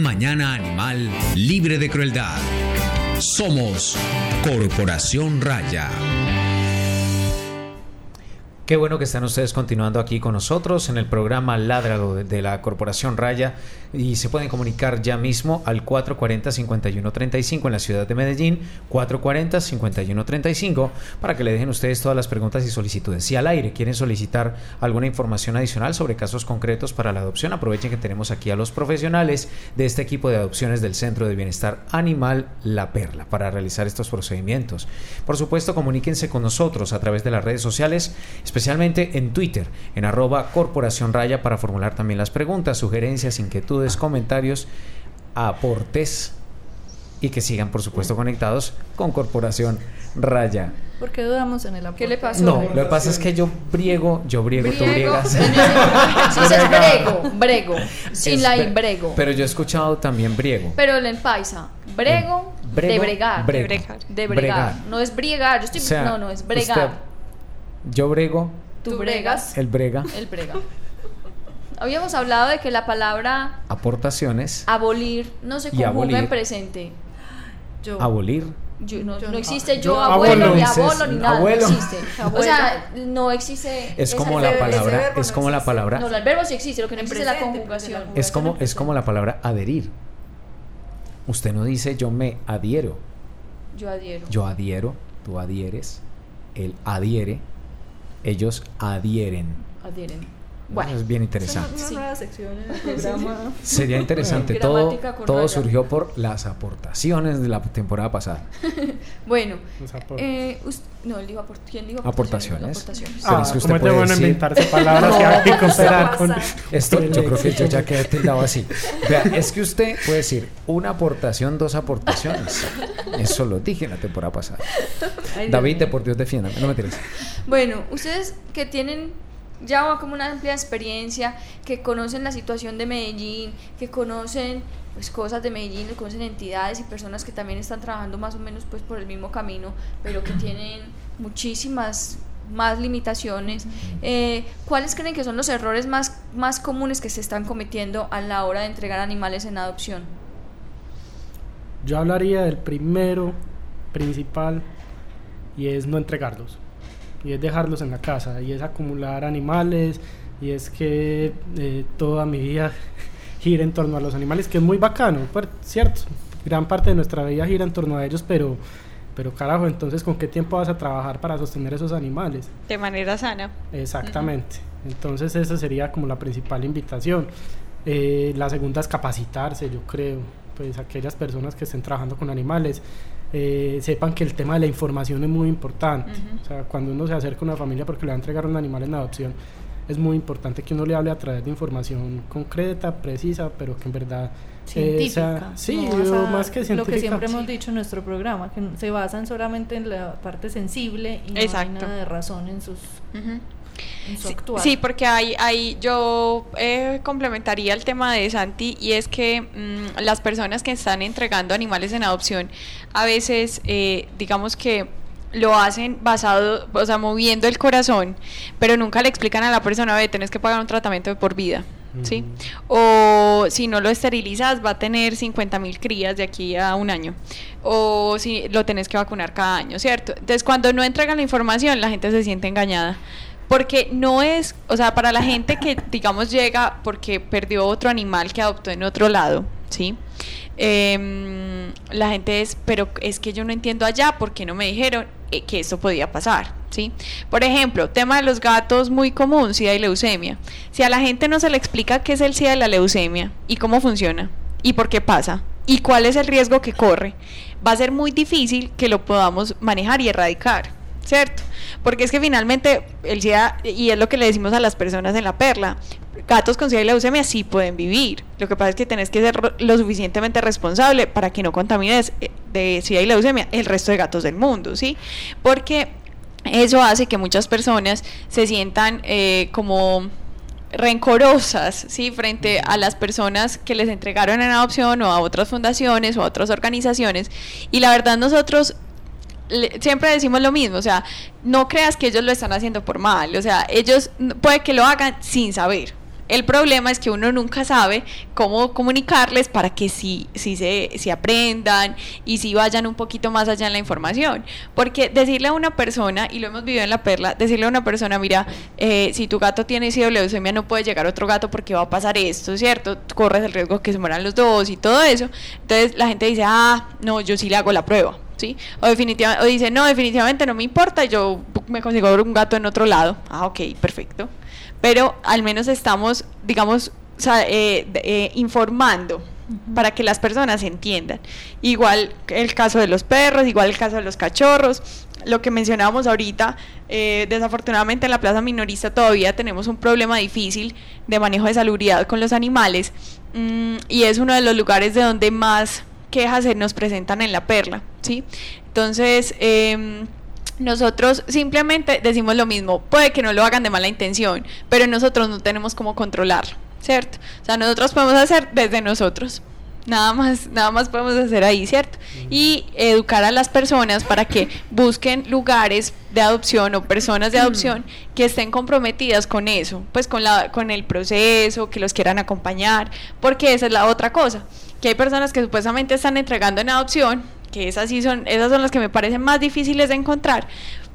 Mañana animal libre de crueldad. Somos Corporación Raya. Qué bueno que están ustedes continuando aquí con nosotros en el programa Ládralo de- de la Corporación Raya y se pueden comunicar ya mismo al 440-5135 en la ciudad de Medellín, 440-5135 para que le dejen ustedes todas las preguntas y solicitudes. Si al aire quieren solicitar alguna información adicional sobre casos concretos para la adopción, aprovechen que tenemos aquí a los profesionales de este equipo de adopciones del Centro de Bienestar Animal La Perla para realizar estos procedimientos. Por supuesto, comuníquense con nosotros a través de las redes sociales, especialmente en Twitter, en arroba Corporación Raya para formular también las preguntas, sugerencias, inquietudes, comentarios, aportes y que sigan, por supuesto, conectados con Corporación Raya. ¿Por qué dudamos en el aporte? ¿Qué le pasó? No, lo que pasa es que yo briego, yo briego, tú Briego, briegas. *laughs* sí, es brego, brego, sin Es la I, brego. Pero yo he escuchado también briego. Pero en paisa, brego, Brego, de bregar. brego. De bregar. Bregar. No es briegar, yo estoy. O sea, no, no, es bregar. Yo brego, Tú bregas, el brega, el brega. Habíamos hablado de que la palabra aportaciones, abolir no se conjuga en presente. Yo. abolir. Yo- no, Yo no no. existe Yo yo, abuelo, ni abuelo, ni nada. *laughs* abuelo. No existe. O sea, no existe. Es como la palabra, es no como la palabra, No, el verbo sí existe, lo que no existe es la conjugación. es como es como la palabra adherir. Usted no dice yo me adhiero, Yo adhiero. yo adhiero, tú adhieres, él adhiere, ellos adhieren. Adhieren. Eso Bueno, es bien Una, interesante. una Sí. nueva sección en el programa. *laughs* Sería interesante. Todo, todo raya. surgió por las aportaciones de la temporada pasada. *laughs* bueno. Eh, us- no, él dijo aport- ¿quién dijo Aportaciones. Aportaciones. Ah, es que usted es de puede bueno decir- inventarse palabras que *laughs* hay que cooperar con. Esto yo creo que yo ya quedé tildado así. Vea, es que usted puede decir una aportación, dos aportaciones. *laughs* Eso lo dije en la temporada pasada. Ay, David, mío. por Dios, defiéndame. No me tires. Bueno, ustedes que tienen ya como una amplia experiencia, que conocen la situación de Medellín, que conocen pues cosas de Medellín, que conocen entidades y personas que también están trabajando más o menos pues por el mismo camino, pero que tienen muchísimas más limitaciones. Eh, ¿Cuáles creen que son los errores más, más comunes que se están cometiendo a la hora de entregar animales en adopción? Yo hablaría del primero, principal, y es no entregarlos. Y es dejarlos en la casa, y es acumular animales, y es que eh, toda mi vida *laughs* gira en torno a los animales, que es muy bacano, pues, cierto. Gran parte de nuestra vida gira en torno a ellos, pero, pero carajo, entonces ¿con qué tiempo vas a trabajar para sostener esos animales? De manera sana. Exactamente. Entonces esa sería como la principal invitación. Eh, la segunda es capacitarse, yo creo. Pues aquellas personas que estén trabajando con animales eh, sepan que el tema de la información es muy importante. Ujú. O sea, cuando uno se acerca a una familia porque le va a entregar un animal en adopción, es muy importante que uno le hable a través de información concreta, precisa, pero que en verdad eh, científica. sea- sí, no más que Lo que científica. siempre hemos dicho en nuestro programa, que se basan solamente en la parte sensible y no Exacto. hay nada de razón en, sus, Ujú. En su Sí, actuar. sí, porque hay, hay yo eh, complementaría el tema de Santi y es que mm, las personas que están entregando animales en adopción a veces, eh, digamos que lo hacen basado, o sea, moviendo el corazón, pero nunca le explican a la persona, ve, tenés que pagar un tratamiento de por vida. ¿Sí? O si no lo esterilizas, va a tener 50 mil crías de aquí a un año. O si lo tenés que vacunar cada año, ¿cierto? Entonces, cuando no entregan la información, la gente se siente engañada. Porque no es, o sea, para la gente que, digamos, llega porque perdió otro animal que adoptó en otro lado, ¿sí? Em, la gente es, pero es que yo no entiendo allá porque no me dijeron eh, que esto podía pasar, ¿sí? Por ejemplo, tema de los gatos muy común, SIDA y leucemia. Si a la gente no se le explica qué es el SIDA y la leucemia y cómo funciona y por qué pasa, ¿Y cuál es el riesgo que corre? Va a ser muy difícil que lo podamos manejar y erradicar, ¿cierto? Porque es que finalmente el SIDA, y es lo que le decimos a las personas en la perla, gatos con SIDA y leucemia sí pueden vivir. Lo que pasa es que tenés que ser lo suficientemente responsable para que no contamines eh, de SIDA y leucemia el resto de gatos del mundo, ¿sí? Porque eso hace que muchas personas se sientan eh, como rencorosas, ¿sí? Frente a las personas que les entregaron en adopción o a otras fundaciones o a otras organizaciones. Y la verdad nosotros le- siempre decimos lo mismo, o sea, no creas que ellos lo están haciendo por mal, o sea, ellos puede que lo hagan sin saber. El problema es que uno nunca sabe cómo comunicarles para que sí, sí se, se aprendan y si vayan un poquito más allá en la información. Porque decirle a una persona, y lo hemos vivido en la perla, decirle a una persona, mira, eh, si tu gato tiene leucemia no puede llegar otro gato porque va a pasar esto, ¿cierto? Corres el riesgo que se mueran los dos y todo eso. Entonces la gente dice, ah, no, yo sí le hago la prueba. ¿Sí? O, o dice, no, definitivamente no me importa, yo me consigo un gato en otro lado. Ah, ok, perfecto. Pero al menos estamos, digamos, o sea, eh, eh, informando para que las personas entiendan. Igual el caso de los perros, igual el caso de los cachorros. Lo que mencionábamos ahorita, eh, desafortunadamente en la plaza minorista todavía tenemos un problema difícil de manejo de salubridad con los animales mm, y es uno de los lugares de donde más quejas se nos presentan en la perla, ¿sí? Entonces, em, nosotros simplemente decimos lo mismo, puede que no lo hagan de mala intención, pero nosotros no tenemos cómo controlarlo, ¿cierto? O sea, nosotros podemos hacer desde nosotros. Nada más, nada más podemos hacer ahí, ¿cierto? Y educar a las personas para que busquen lugares de adopción o personas de adopción que estén comprometidas con eso, pues con la, con el proceso, que los quieran acompañar, porque esa es la otra cosa, que hay personas que supuestamente están entregando en adopción, que esas sí son, esas son las que me parecen más difíciles de encontrar,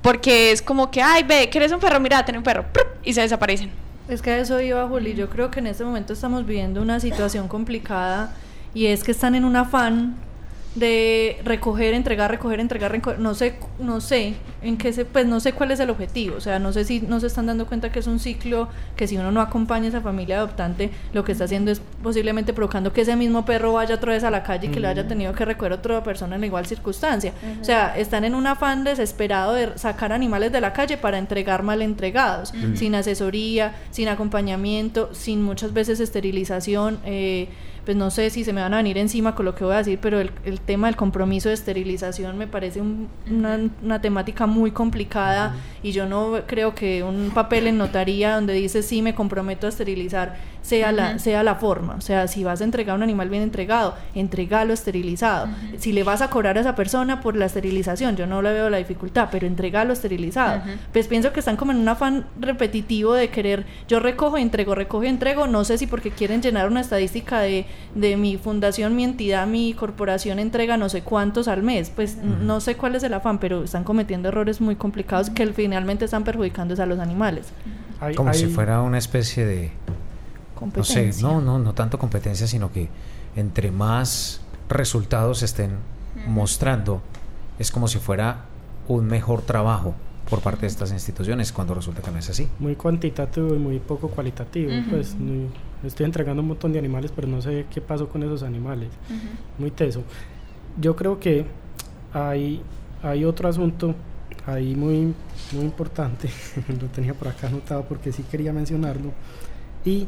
porque es como que, ay, ve, ¿quieres un perro? Mira, ten un perro, y se desaparecen. Es que a eso iba Juli. Yo creo que en este momento estamos viviendo una situación complicada y es que están en un afán de recoger, entregar, recoger, entregar, reco- no sé, no sé en qué se, pues no sé cuál es el objetivo, o sea, no sé si no se están dando cuenta que es un ciclo que si uno no acompaña a esa familia adoptante, lo que está haciendo es posiblemente provocando que ese mismo perro vaya otra vez a la calle y que le haya tenido que recoger a otra persona en igual circunstancia. O sea, están en un afán desesperado de sacar animales de la calle para entregar mal entregados, sin asesoría, sin acompañamiento, sin muchas veces esterilización. eh, pues no sé si se me van a venir encima con lo que voy a decir, pero el, el tema del compromiso de esterilización me parece un- una, una temática muy complicada y yo no creo que un papel en notaría donde dice sí me comprometo a esterilizar sea, la, sea la forma. O sea, si vas a entregar un animal bien entregado, entregalo esterilizado. Si le vas a cobrar a esa persona por la esterilización, yo no le veo la dificultad, pero entregalo esterilizado. Pues pienso que están como en un afán repetitivo de querer, yo recojo entrego, recojo y entrego, no sé si porque quieren llenar una estadística de, de mi fundación, mi entidad, mi corporación entrega no sé cuántos al mes, pues no sé cuál es el afán, pero están cometiendo errores muy complicados que finalmente están perjudicando a los animales. Hay- Como si fuera una especie de, no sé, no, no, no tanto competencia, sino que entre más resultados estén mostrando, es como si fuera un mejor trabajo por parte de estas instituciones cuando resulta que no es así. muy cuantitativo y muy poco cualitativo. Pues muy- estoy entregando un montón de animales, pero no sé qué pasó con esos animales. Muy teso. Yo creo que hay, hay otro asunto ahí muy, muy importante, *laughs* lo tenía por acá anotado porque sí quería mencionarlo, y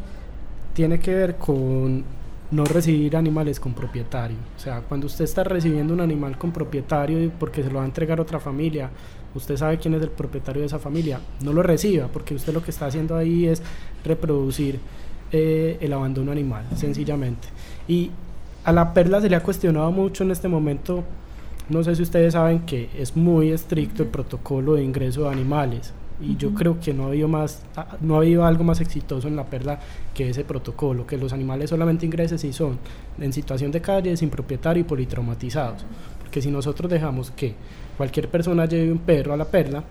tiene que ver con no recibir animales con propietario. O sea, cuando usted está recibiendo un animal con propietario y porque se lo va a entregar a otra familia, usted sabe quién es el propietario de esa familia, no lo reciba porque usted lo que está haciendo ahí es reproducir eh, el abandono animal, sencillamente. Y a la perla se le ha cuestionado mucho en este momento, no sé si ustedes saben que es muy estricto el protocolo de ingreso de animales. Y yo creo que no ha habido más, no ha habido algo más exitoso en la perla que ese protocolo, que los animales solamente ingresen si son en situación de calle, sin propietario y politraumatizados. Porque si nosotros dejamos que cualquier persona lleve un perro a la perla,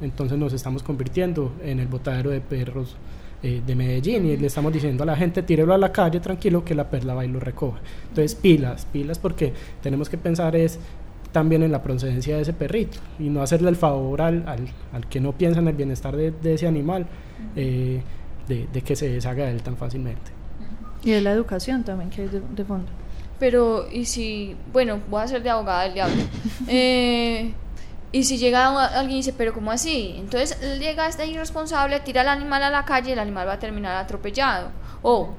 entonces nos estamos convirtiendo en el botadero de perros eh, de Medellín y le estamos diciendo a la gente tírelo a la calle tranquilo que la perla va y lo recoge. Entonces pilas, pilas porque tenemos que pensar es también en la procedencia de ese perrito y no hacerle el favor al, al, al que no piensa en el bienestar de, de ese animal eh, de, de que se deshaga de él tan fácilmente. Y es la educación también que hay de, de fondo. pero y si, bueno, voy a ser de abogada del diablo. *laughs* Eh, y si llega alguien y dice, pero ¿cómo así? Entonces llega este irresponsable, tira al animal a la calle y el animal va a terminar atropellado. O,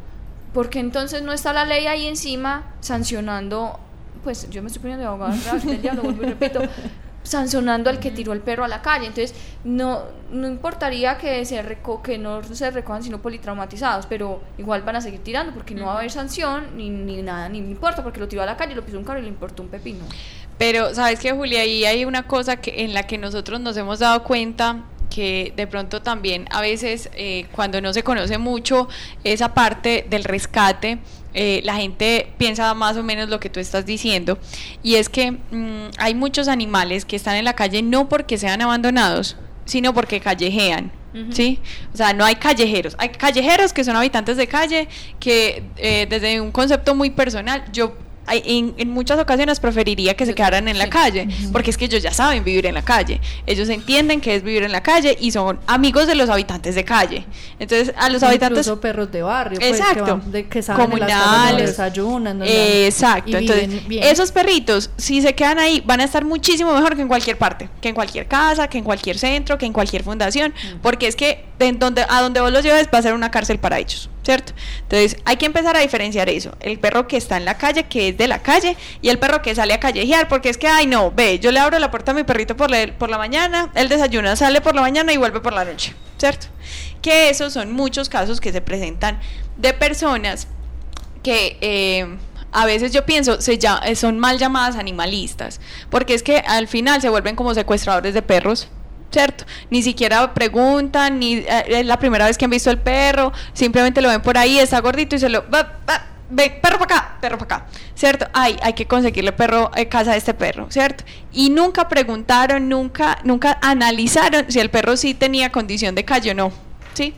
porque entonces no está la ley ahí encima sancionando, pues yo me estoy poniendo de abogada del diablo, vuelvo y repito, sancionando al que tiró el perro a la calle. Entonces, no, no importaría que, se reco que no se recojan sino politraumatizados, pero igual van a seguir tirando porque no va a haber sanción ni, ni nada, ni me importa porque lo tiró a la calle, lo pisó un carro y le importó un pepino. Pero, ¿sabes qué, Julia? Ahí hay una cosa que, en la que nosotros nos hemos dado cuenta que de pronto también a veces eh, cuando no se conoce mucho esa parte del rescate, eh, la gente piensa más o menos lo que tú estás diciendo. Y es que mm, hay muchos animales que están en la calle no porque sean abandonados, sino porque callejean. ¿Sí? O sea, no hay callejeros. Hay callejeros que son habitantes de calle que eh, desde un concepto muy personal, yo en, en muchas ocasiones preferiría que se quedaran en la calle, porque es que ellos ya saben vivir en la calle. Ellos entienden que es vivir en la calle y son amigos de los habitantes de calle. Entonces, a los habitantes... Incluso perros de barrio, pues, Exacto. que, van- de- que saben las Comunales. desayunan, donde- Exacto. y Entonces, bien. esos perritos, si se quedan ahí, van a estar muchísimo mejor que en cualquier parte, que en cualquier casa, que en cualquier centro, que en cualquier fundación, porque es que de donde, a donde vos los lleves va a ser una cárcel para ellos, ¿cierto? Entonces, hay que empezar a diferenciar eso. El perro que está en la calle, que es de la calle, y el perro que sale a callejear, porque es que, ay, no, ve, yo le abro la puerta a mi perrito por la, por la mañana, él desayuna, sale por la mañana y vuelve por la noche, ¿cierto? Que esos son muchos casos que se presentan de personas que eh, a veces yo pienso se ya, son mal llamadas animalistas, porque es que al final se vuelven como secuestradores de perros. ¿Cierto? Ni siquiera preguntan, ni eh, es la primera vez que han visto el perro, simplemente lo ven por ahí, está gordito y se lo... Va, va, ve, perro para acá, perro para acá, ¿cierto? Ay, hay que conseguirle perro, eh, casa a este perro, ¿cierto? Y nunca preguntaron, nunca, nunca analizaron si el perro sí tenía condición de calle o no, ¿sí?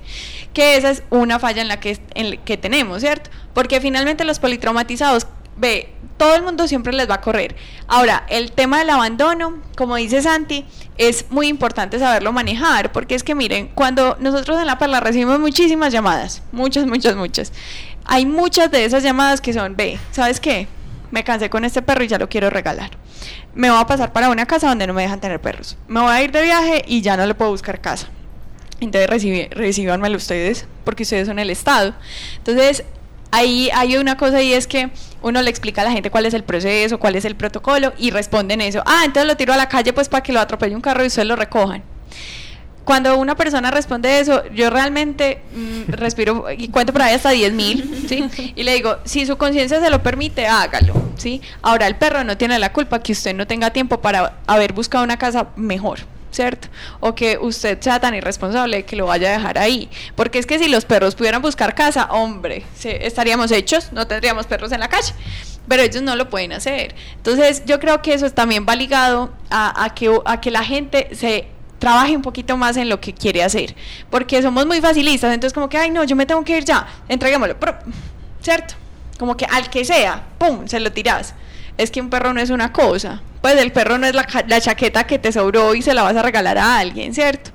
Que esa es una falla en la que, en la que tenemos, ¿cierto? Porque finalmente los politraumatizados, ve, todo el mundo siempre les va a correr. Ahora, el tema del abandono, como dice Santi, es muy importante saberlo manejar, porque es que miren, cuando nosotros en La Perla recibimos muchísimas llamadas, muchas, muchas, muchas, hay muchas de esas llamadas que son, ve, ¿sabes qué? Me cansé con este perro y ya lo quiero regalar. Me voy a pasar para una casa donde no me dejan tener perros. Me voy a ir de viaje y ya no le puedo buscar casa. Entonces recíbanmelo ustedes, porque ustedes son el Estado. Entonces, ahí hay una cosa y es que uno le explica a la gente cuál es el proceso, cuál es el protocolo, y responden eso. Ah, entonces lo tiro a la calle pues para que lo atropelle un carro y ustedes lo recojan. Cuando una persona responde eso, yo realmente mm, respiro y cuento por ahí hasta 10 mil, ¿sí? Y le digo, si su conciencia se lo permite, hágalo, ¿sí? Ahora, el perro no tiene la culpa que usted no tenga tiempo para haber buscado una casa mejor, ¿cierto? O que usted sea tan irresponsable que lo vaya a dejar ahí. Porque es que si los perros pudieran buscar casa, hombre, estaríamos hechos, no tendríamos perros en la calle. Pero ellos no lo pueden hacer. Entonces, yo creo que eso también va ligado a, que, a que la gente se trabaje un poquito más en lo que quiere hacer. Porque somos muy facilistas. Entonces, como que, ay, no, yo me tengo que ir ya, entreguémoslo. ¿Cierto? Como que al que sea, ¡pum!, se lo tiras. Es que un perro no es una cosa. Pues el perro no es la, la chaqueta que te sobró y se la vas a regalar a alguien, ¿cierto?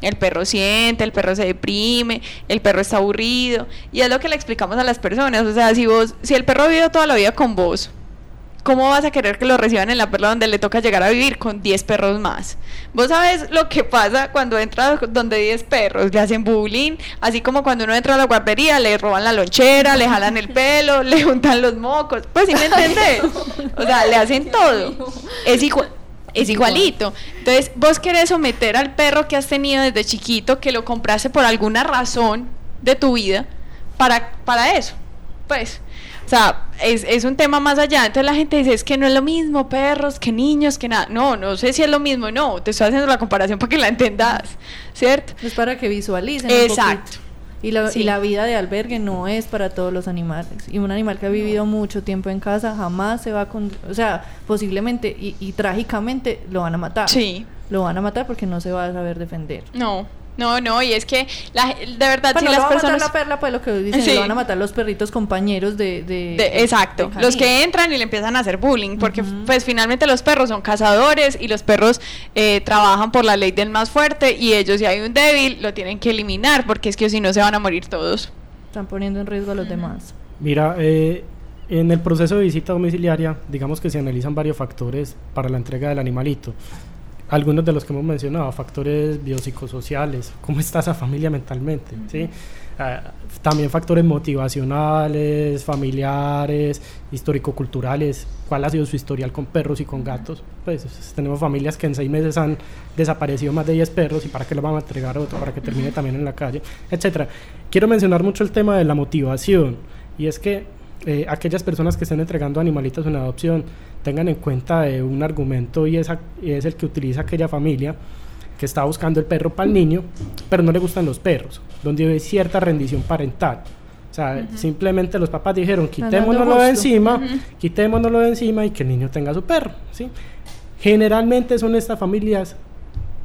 El perro siente, el perro se deprime, el perro está aburrido. Y es lo que le explicamos a las personas. O sea, si vos, si el perro vivido toda la vida con vos, ¿cómo vas a querer que lo reciban en la perla donde le toca llegar a vivir con 10 perros más? Vos sabes lo que pasa cuando entra donde 10 perros, le hacen bullying, así como cuando uno entra a la guardería, le roban la lonchera, le jalan el pelo, *laughs* le juntan los mocos, pues sí me entendés. O sea, le hacen todo. Es igual. Es igualito. Entonces, vos querés someter al perro que has tenido desde chiquito, que lo compraste por alguna razón de tu vida, para, para eso. Pues, o sea, es, es un tema más allá. Entonces la gente dice, es que no es lo mismo perros que niños, que nada. No, no sé si es lo mismo, no. Te estoy haciendo la comparación para que la entendas, ¿cierto? Es para que visualicen. Exacto. Y la, Sí. y la vida de albergue no es para todos los animales. Y un animal que ha vivido mucho tiempo en casa jamás se va con... O sea, posiblemente y, y trágicamente lo van a matar. Sí. Lo van a matar porque no se va a saber defender. No, no, no. Y es que, la, de verdad, Bueno, si lo las va a matar personas... la perla, pues lo que dicen, Sí. lo van a matar los perritos compañeros de... de- De- exacto, de los que entran y le empiezan a hacer bullying, porque pues finalmente los perros son cazadores y los perros eh, trabajan por la ley del más fuerte y ellos si hay un débil lo tienen que eliminar porque es que si no se van a morir todos. Están poniendo en riesgo a los demás. Mira, eh, En el proceso de visita domiciliaria, digamos que se analizan varios factores para la entrega del animalito. Algunos de los que hemos mencionado, factores biopsicosociales, cómo está esa familia mentalmente, ¿sí? Ah, también factores motivacionales, familiares, histórico-culturales, cuál ha sido su historial con perros y con gatos. Pues es- tenemos familias que en seis meses han desaparecido más de 10 perros y para qué lo van a entregar a otro, para que termine también en la calle, etcétera. Quiero mencionar mucho el tema de la motivación y es que eh, aquellas personas que estén entregando animalitos en adopción tengan en cuenta un argumento y, esa- y es el que utiliza aquella familia que está buscando el perro para el niño, pero no le gustan los perros, donde hay cierta rendición parental. O sea, simplemente los papás dijeron, quitémonoslo de encima, quitémonoslo de encima y que el niño tenga su perro, ¿sí? Generalmente son estas familias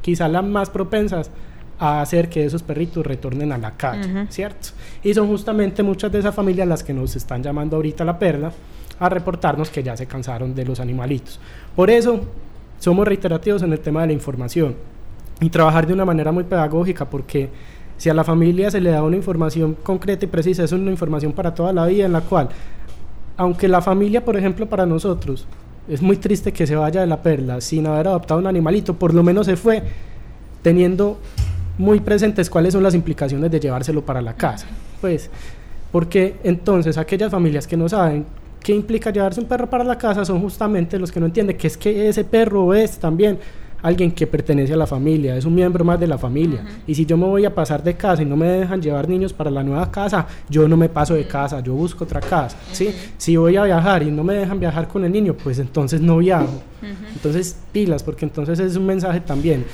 quizás las más propensas a hacer que esos perritos retornen a la calle, ¿cierto? Y son justamente muchas de esas familias las que nos están llamando ahorita a la perla a reportarnos que ya se cansaron de los animalitos. Por eso somos reiterativos en el tema de la información y trabajar de una manera muy pedagógica porque si a la familia se le da una información concreta y precisa, es una información para toda la vida en la cual, aunque la familia, por ejemplo, para nosotros, es muy triste que se vaya de la perla sin haber adoptado un animalito, por lo menos se fue teniendo muy presentes cuáles son las implicaciones de llevárselo para la casa. Pues, porque entonces aquellas familias que no saben qué implica llevarse un perro para la casa son justamente los que no entienden que es que ese perro es también alguien que pertenece a la familia, es un miembro más de la familia. Y si yo me voy a pasar de casa y no me dejan llevar niños para la nueva casa, yo no me paso de casa, yo busco otra casa. ¿sí? Si voy a viajar y no me dejan viajar con el niño, pues entonces no viajo. Entonces, pilas, porque entonces es un mensaje también.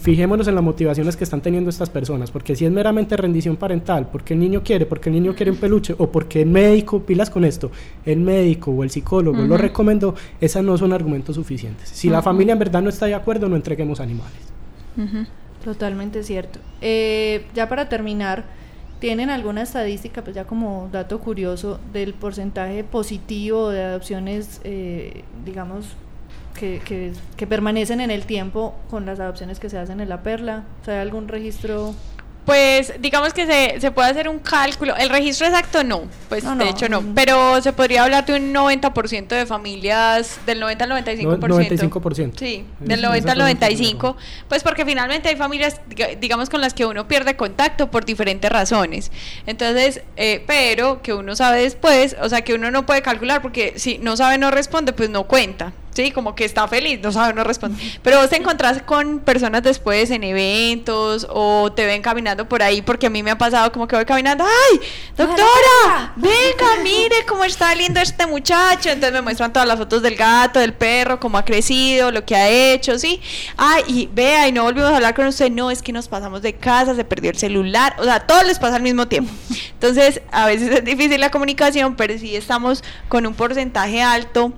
Fijémonos en las motivaciones que están teniendo estas personas, porque si es meramente rendición parental, porque el niño quiere, porque el niño quiere un peluche, o porque el médico, pilas con esto, el médico o el psicólogo lo recomendó, esas no son argumentos suficientes. Si la familia en verdad no está de acuerdo, no entreguemos animales. Totalmente cierto. Eh, ya para terminar, ¿tienen alguna estadística, pues ya como dato curioso, del porcentaje positivo de adopciones, eh, digamos, que, que, que permanecen en el tiempo con las adopciones que se hacen en la perla? O sea, ¿hay algún registro? Pues digamos que se, se puede hacer un cálculo. El registro exacto no, pues No, de no, hecho no. Pero se podría hablar de un 90% de familias, del 90 al 95%. No- 95%. Sí, del 90 al esa pregunta es 95. Pues porque finalmente hay familias, diga- digamos, con las que uno pierde contacto por diferentes razones. Entonces, eh, pero que uno sabe después, o sea, que uno no puede calcular porque si no sabe, no responde, pues no cuenta. Sí, como que está feliz, no sabe, no responde. Pero vos te encontrás con personas después en eventos o te ven caminando por ahí, porque a mí me ha pasado como que voy caminando, ¡ay, doctora! Venga, *laughs* mire cómo está lindo este muchacho. Entonces me muestran todas las fotos del gato, del perro, cómo ha crecido, lo que ha hecho, ¿sí? Ay, y vea, y no volvimos a hablar con usted, no, es que nos pasamos de casa, se perdió el celular, o sea, todo les pasa al mismo tiempo. Entonces, a veces es difícil la comunicación, pero sí estamos con un porcentaje alto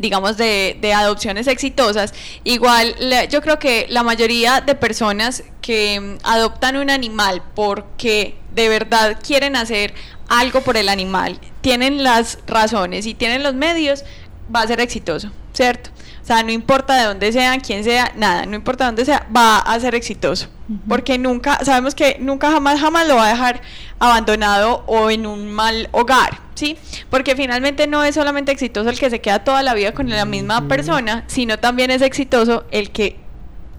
digamos, de, de adopciones exitosas. Igual, la- yo creo que la mayoría de personas que mm, adoptan un animal porque de verdad quieren hacer algo por el animal, tienen las razones y tienen los medios, va a ser exitoso, ¿cierto? O sea, no importa de dónde sea, quién sea, nada, no importa de dónde sea, va a ser exitoso. Porque nunca, sabemos que nunca jamás, jamás lo va a dejar abandonado o en un mal hogar, ¿sí? Porque finalmente no es solamente exitoso el que se queda toda la vida con la misma persona, sino también es exitoso el que,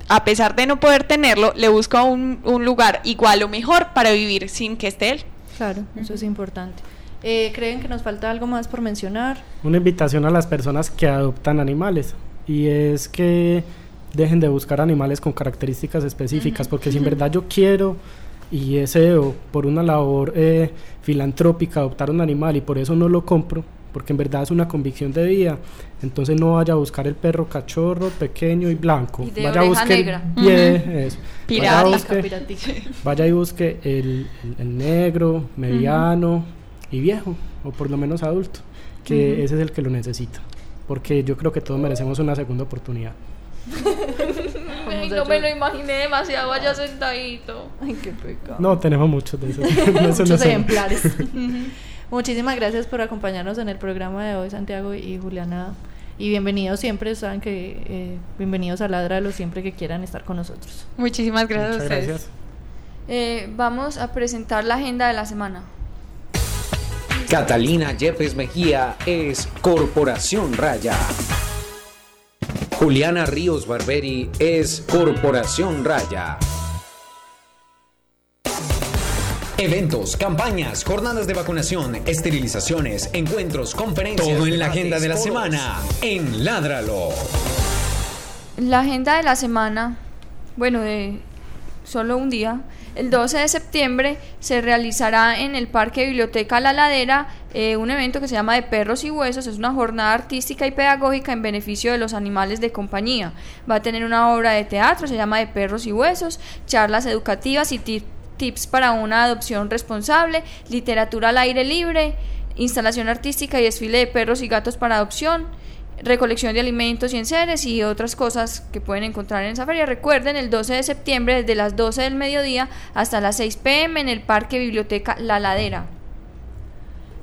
a pesar de no poder tenerlo, le busca un, un lugar igual o mejor para vivir sin que esté él. Claro, eso es importante. Eh, ¿Creen que nos falta algo más por mencionar? Una invitación a las personas que adoptan animales y es que dejen de buscar animales con características específicas, porque si en verdad yo quiero y deseo por una labor eh, filantrópica adoptar un animal y por eso no lo compro, porque en verdad es una convicción de vida, entonces no vaya a buscar el perro cachorro, pequeño y blanco, Y de vaya a buscar negra. eso. Pirata. Vaya a vaya y busque el, el- el negro, mediano y viejo, o por lo menos adulto, que ese es el que lo necesita. Porque yo creo que todos merecemos una segunda oportunidad. *laughs* Ay, no me lo imaginé demasiado allá sentadito. Ay, qué pecado. No, tenemos muchos de esos. *laughs* No Muchos ejemplares. *laughs* Muchísimas gracias por acompañarnos en el programa de hoy, Santiago y Juliana. Y bienvenidos siempre, saben que eh, bienvenidos a Ladralo siempre que quieran estar con nosotros. Muchísimas gracias a Muchas ustedes. gracias. Eh, vamos a presentar la agenda de la semana. Catalina Yepes Mejía es Corporación Raya. Juliana Ríos Barberi es Corporación Raya. Eventos, campañas, jornadas de vacunación, esterilizaciones, encuentros, conferencias. Todo en la agenda de la semana en Ládralo. La agenda de la semana, bueno, de solo un día, el 12 de septiembre se realizará en el Parque Biblioteca La Ladera eh, un evento que se llama De Perros y Huesos. Es una jornada artística y pedagógica en beneficio de los animales de compañía. Va a tener una obra de teatro, se llama De Perros y Huesos, charlas educativas y ti- tips para una adopción responsable, literatura al aire libre, instalación artística y desfile de perros y gatos para adopción recolección de alimentos y enseres y otras cosas que pueden encontrar en esa feria. Recuerden, el 12 de septiembre desde las 12 del mediodía hasta las 6 pm en el Parque Biblioteca La Ladera.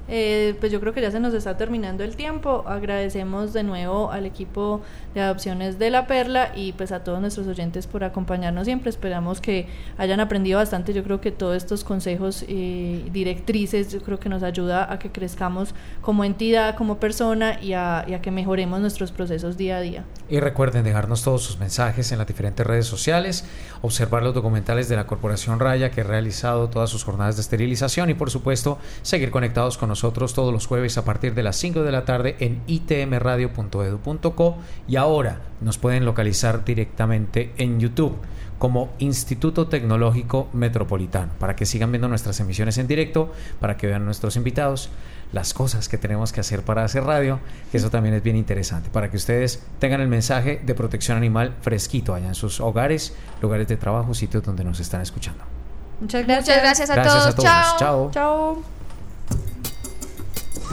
Eh, pues yo creo que ya se nos está terminando el tiempo. Agradecemos de nuevo al equipo de adopciones de La Perla y pues a todos nuestros oyentes por acompañarnos siempre. Esperamos que hayan aprendido bastante. Yo creo que todos estos consejos y directrices, yo creo que nos ayuda a que crezcamos como entidad, como persona y a, y a que mejoremos nuestros procesos día a día. Y recuerden dejarnos todos sus mensajes en las diferentes redes sociales, observar los documentales de la Corporación Raya que ha realizado todas sus jornadas de esterilización y por supuesto seguir conectados con nosotros todos los jueves a partir de las 5 de la tarde en itmradio.edu.co y ahora nos pueden localizar directamente en YouTube como Instituto Tecnológico Metropolitano, para que sigan viendo nuestras emisiones en directo, para que vean nuestros invitados, las cosas que tenemos que hacer para hacer radio, que eso también es bien interesante, para que ustedes tengan el mensaje de protección animal fresquito allá en sus hogares, lugares de trabajo, sitios donde nos están escuchando. Muchas gracias. Muchas gracias a Gracias todos. a todos. Chao. Chao.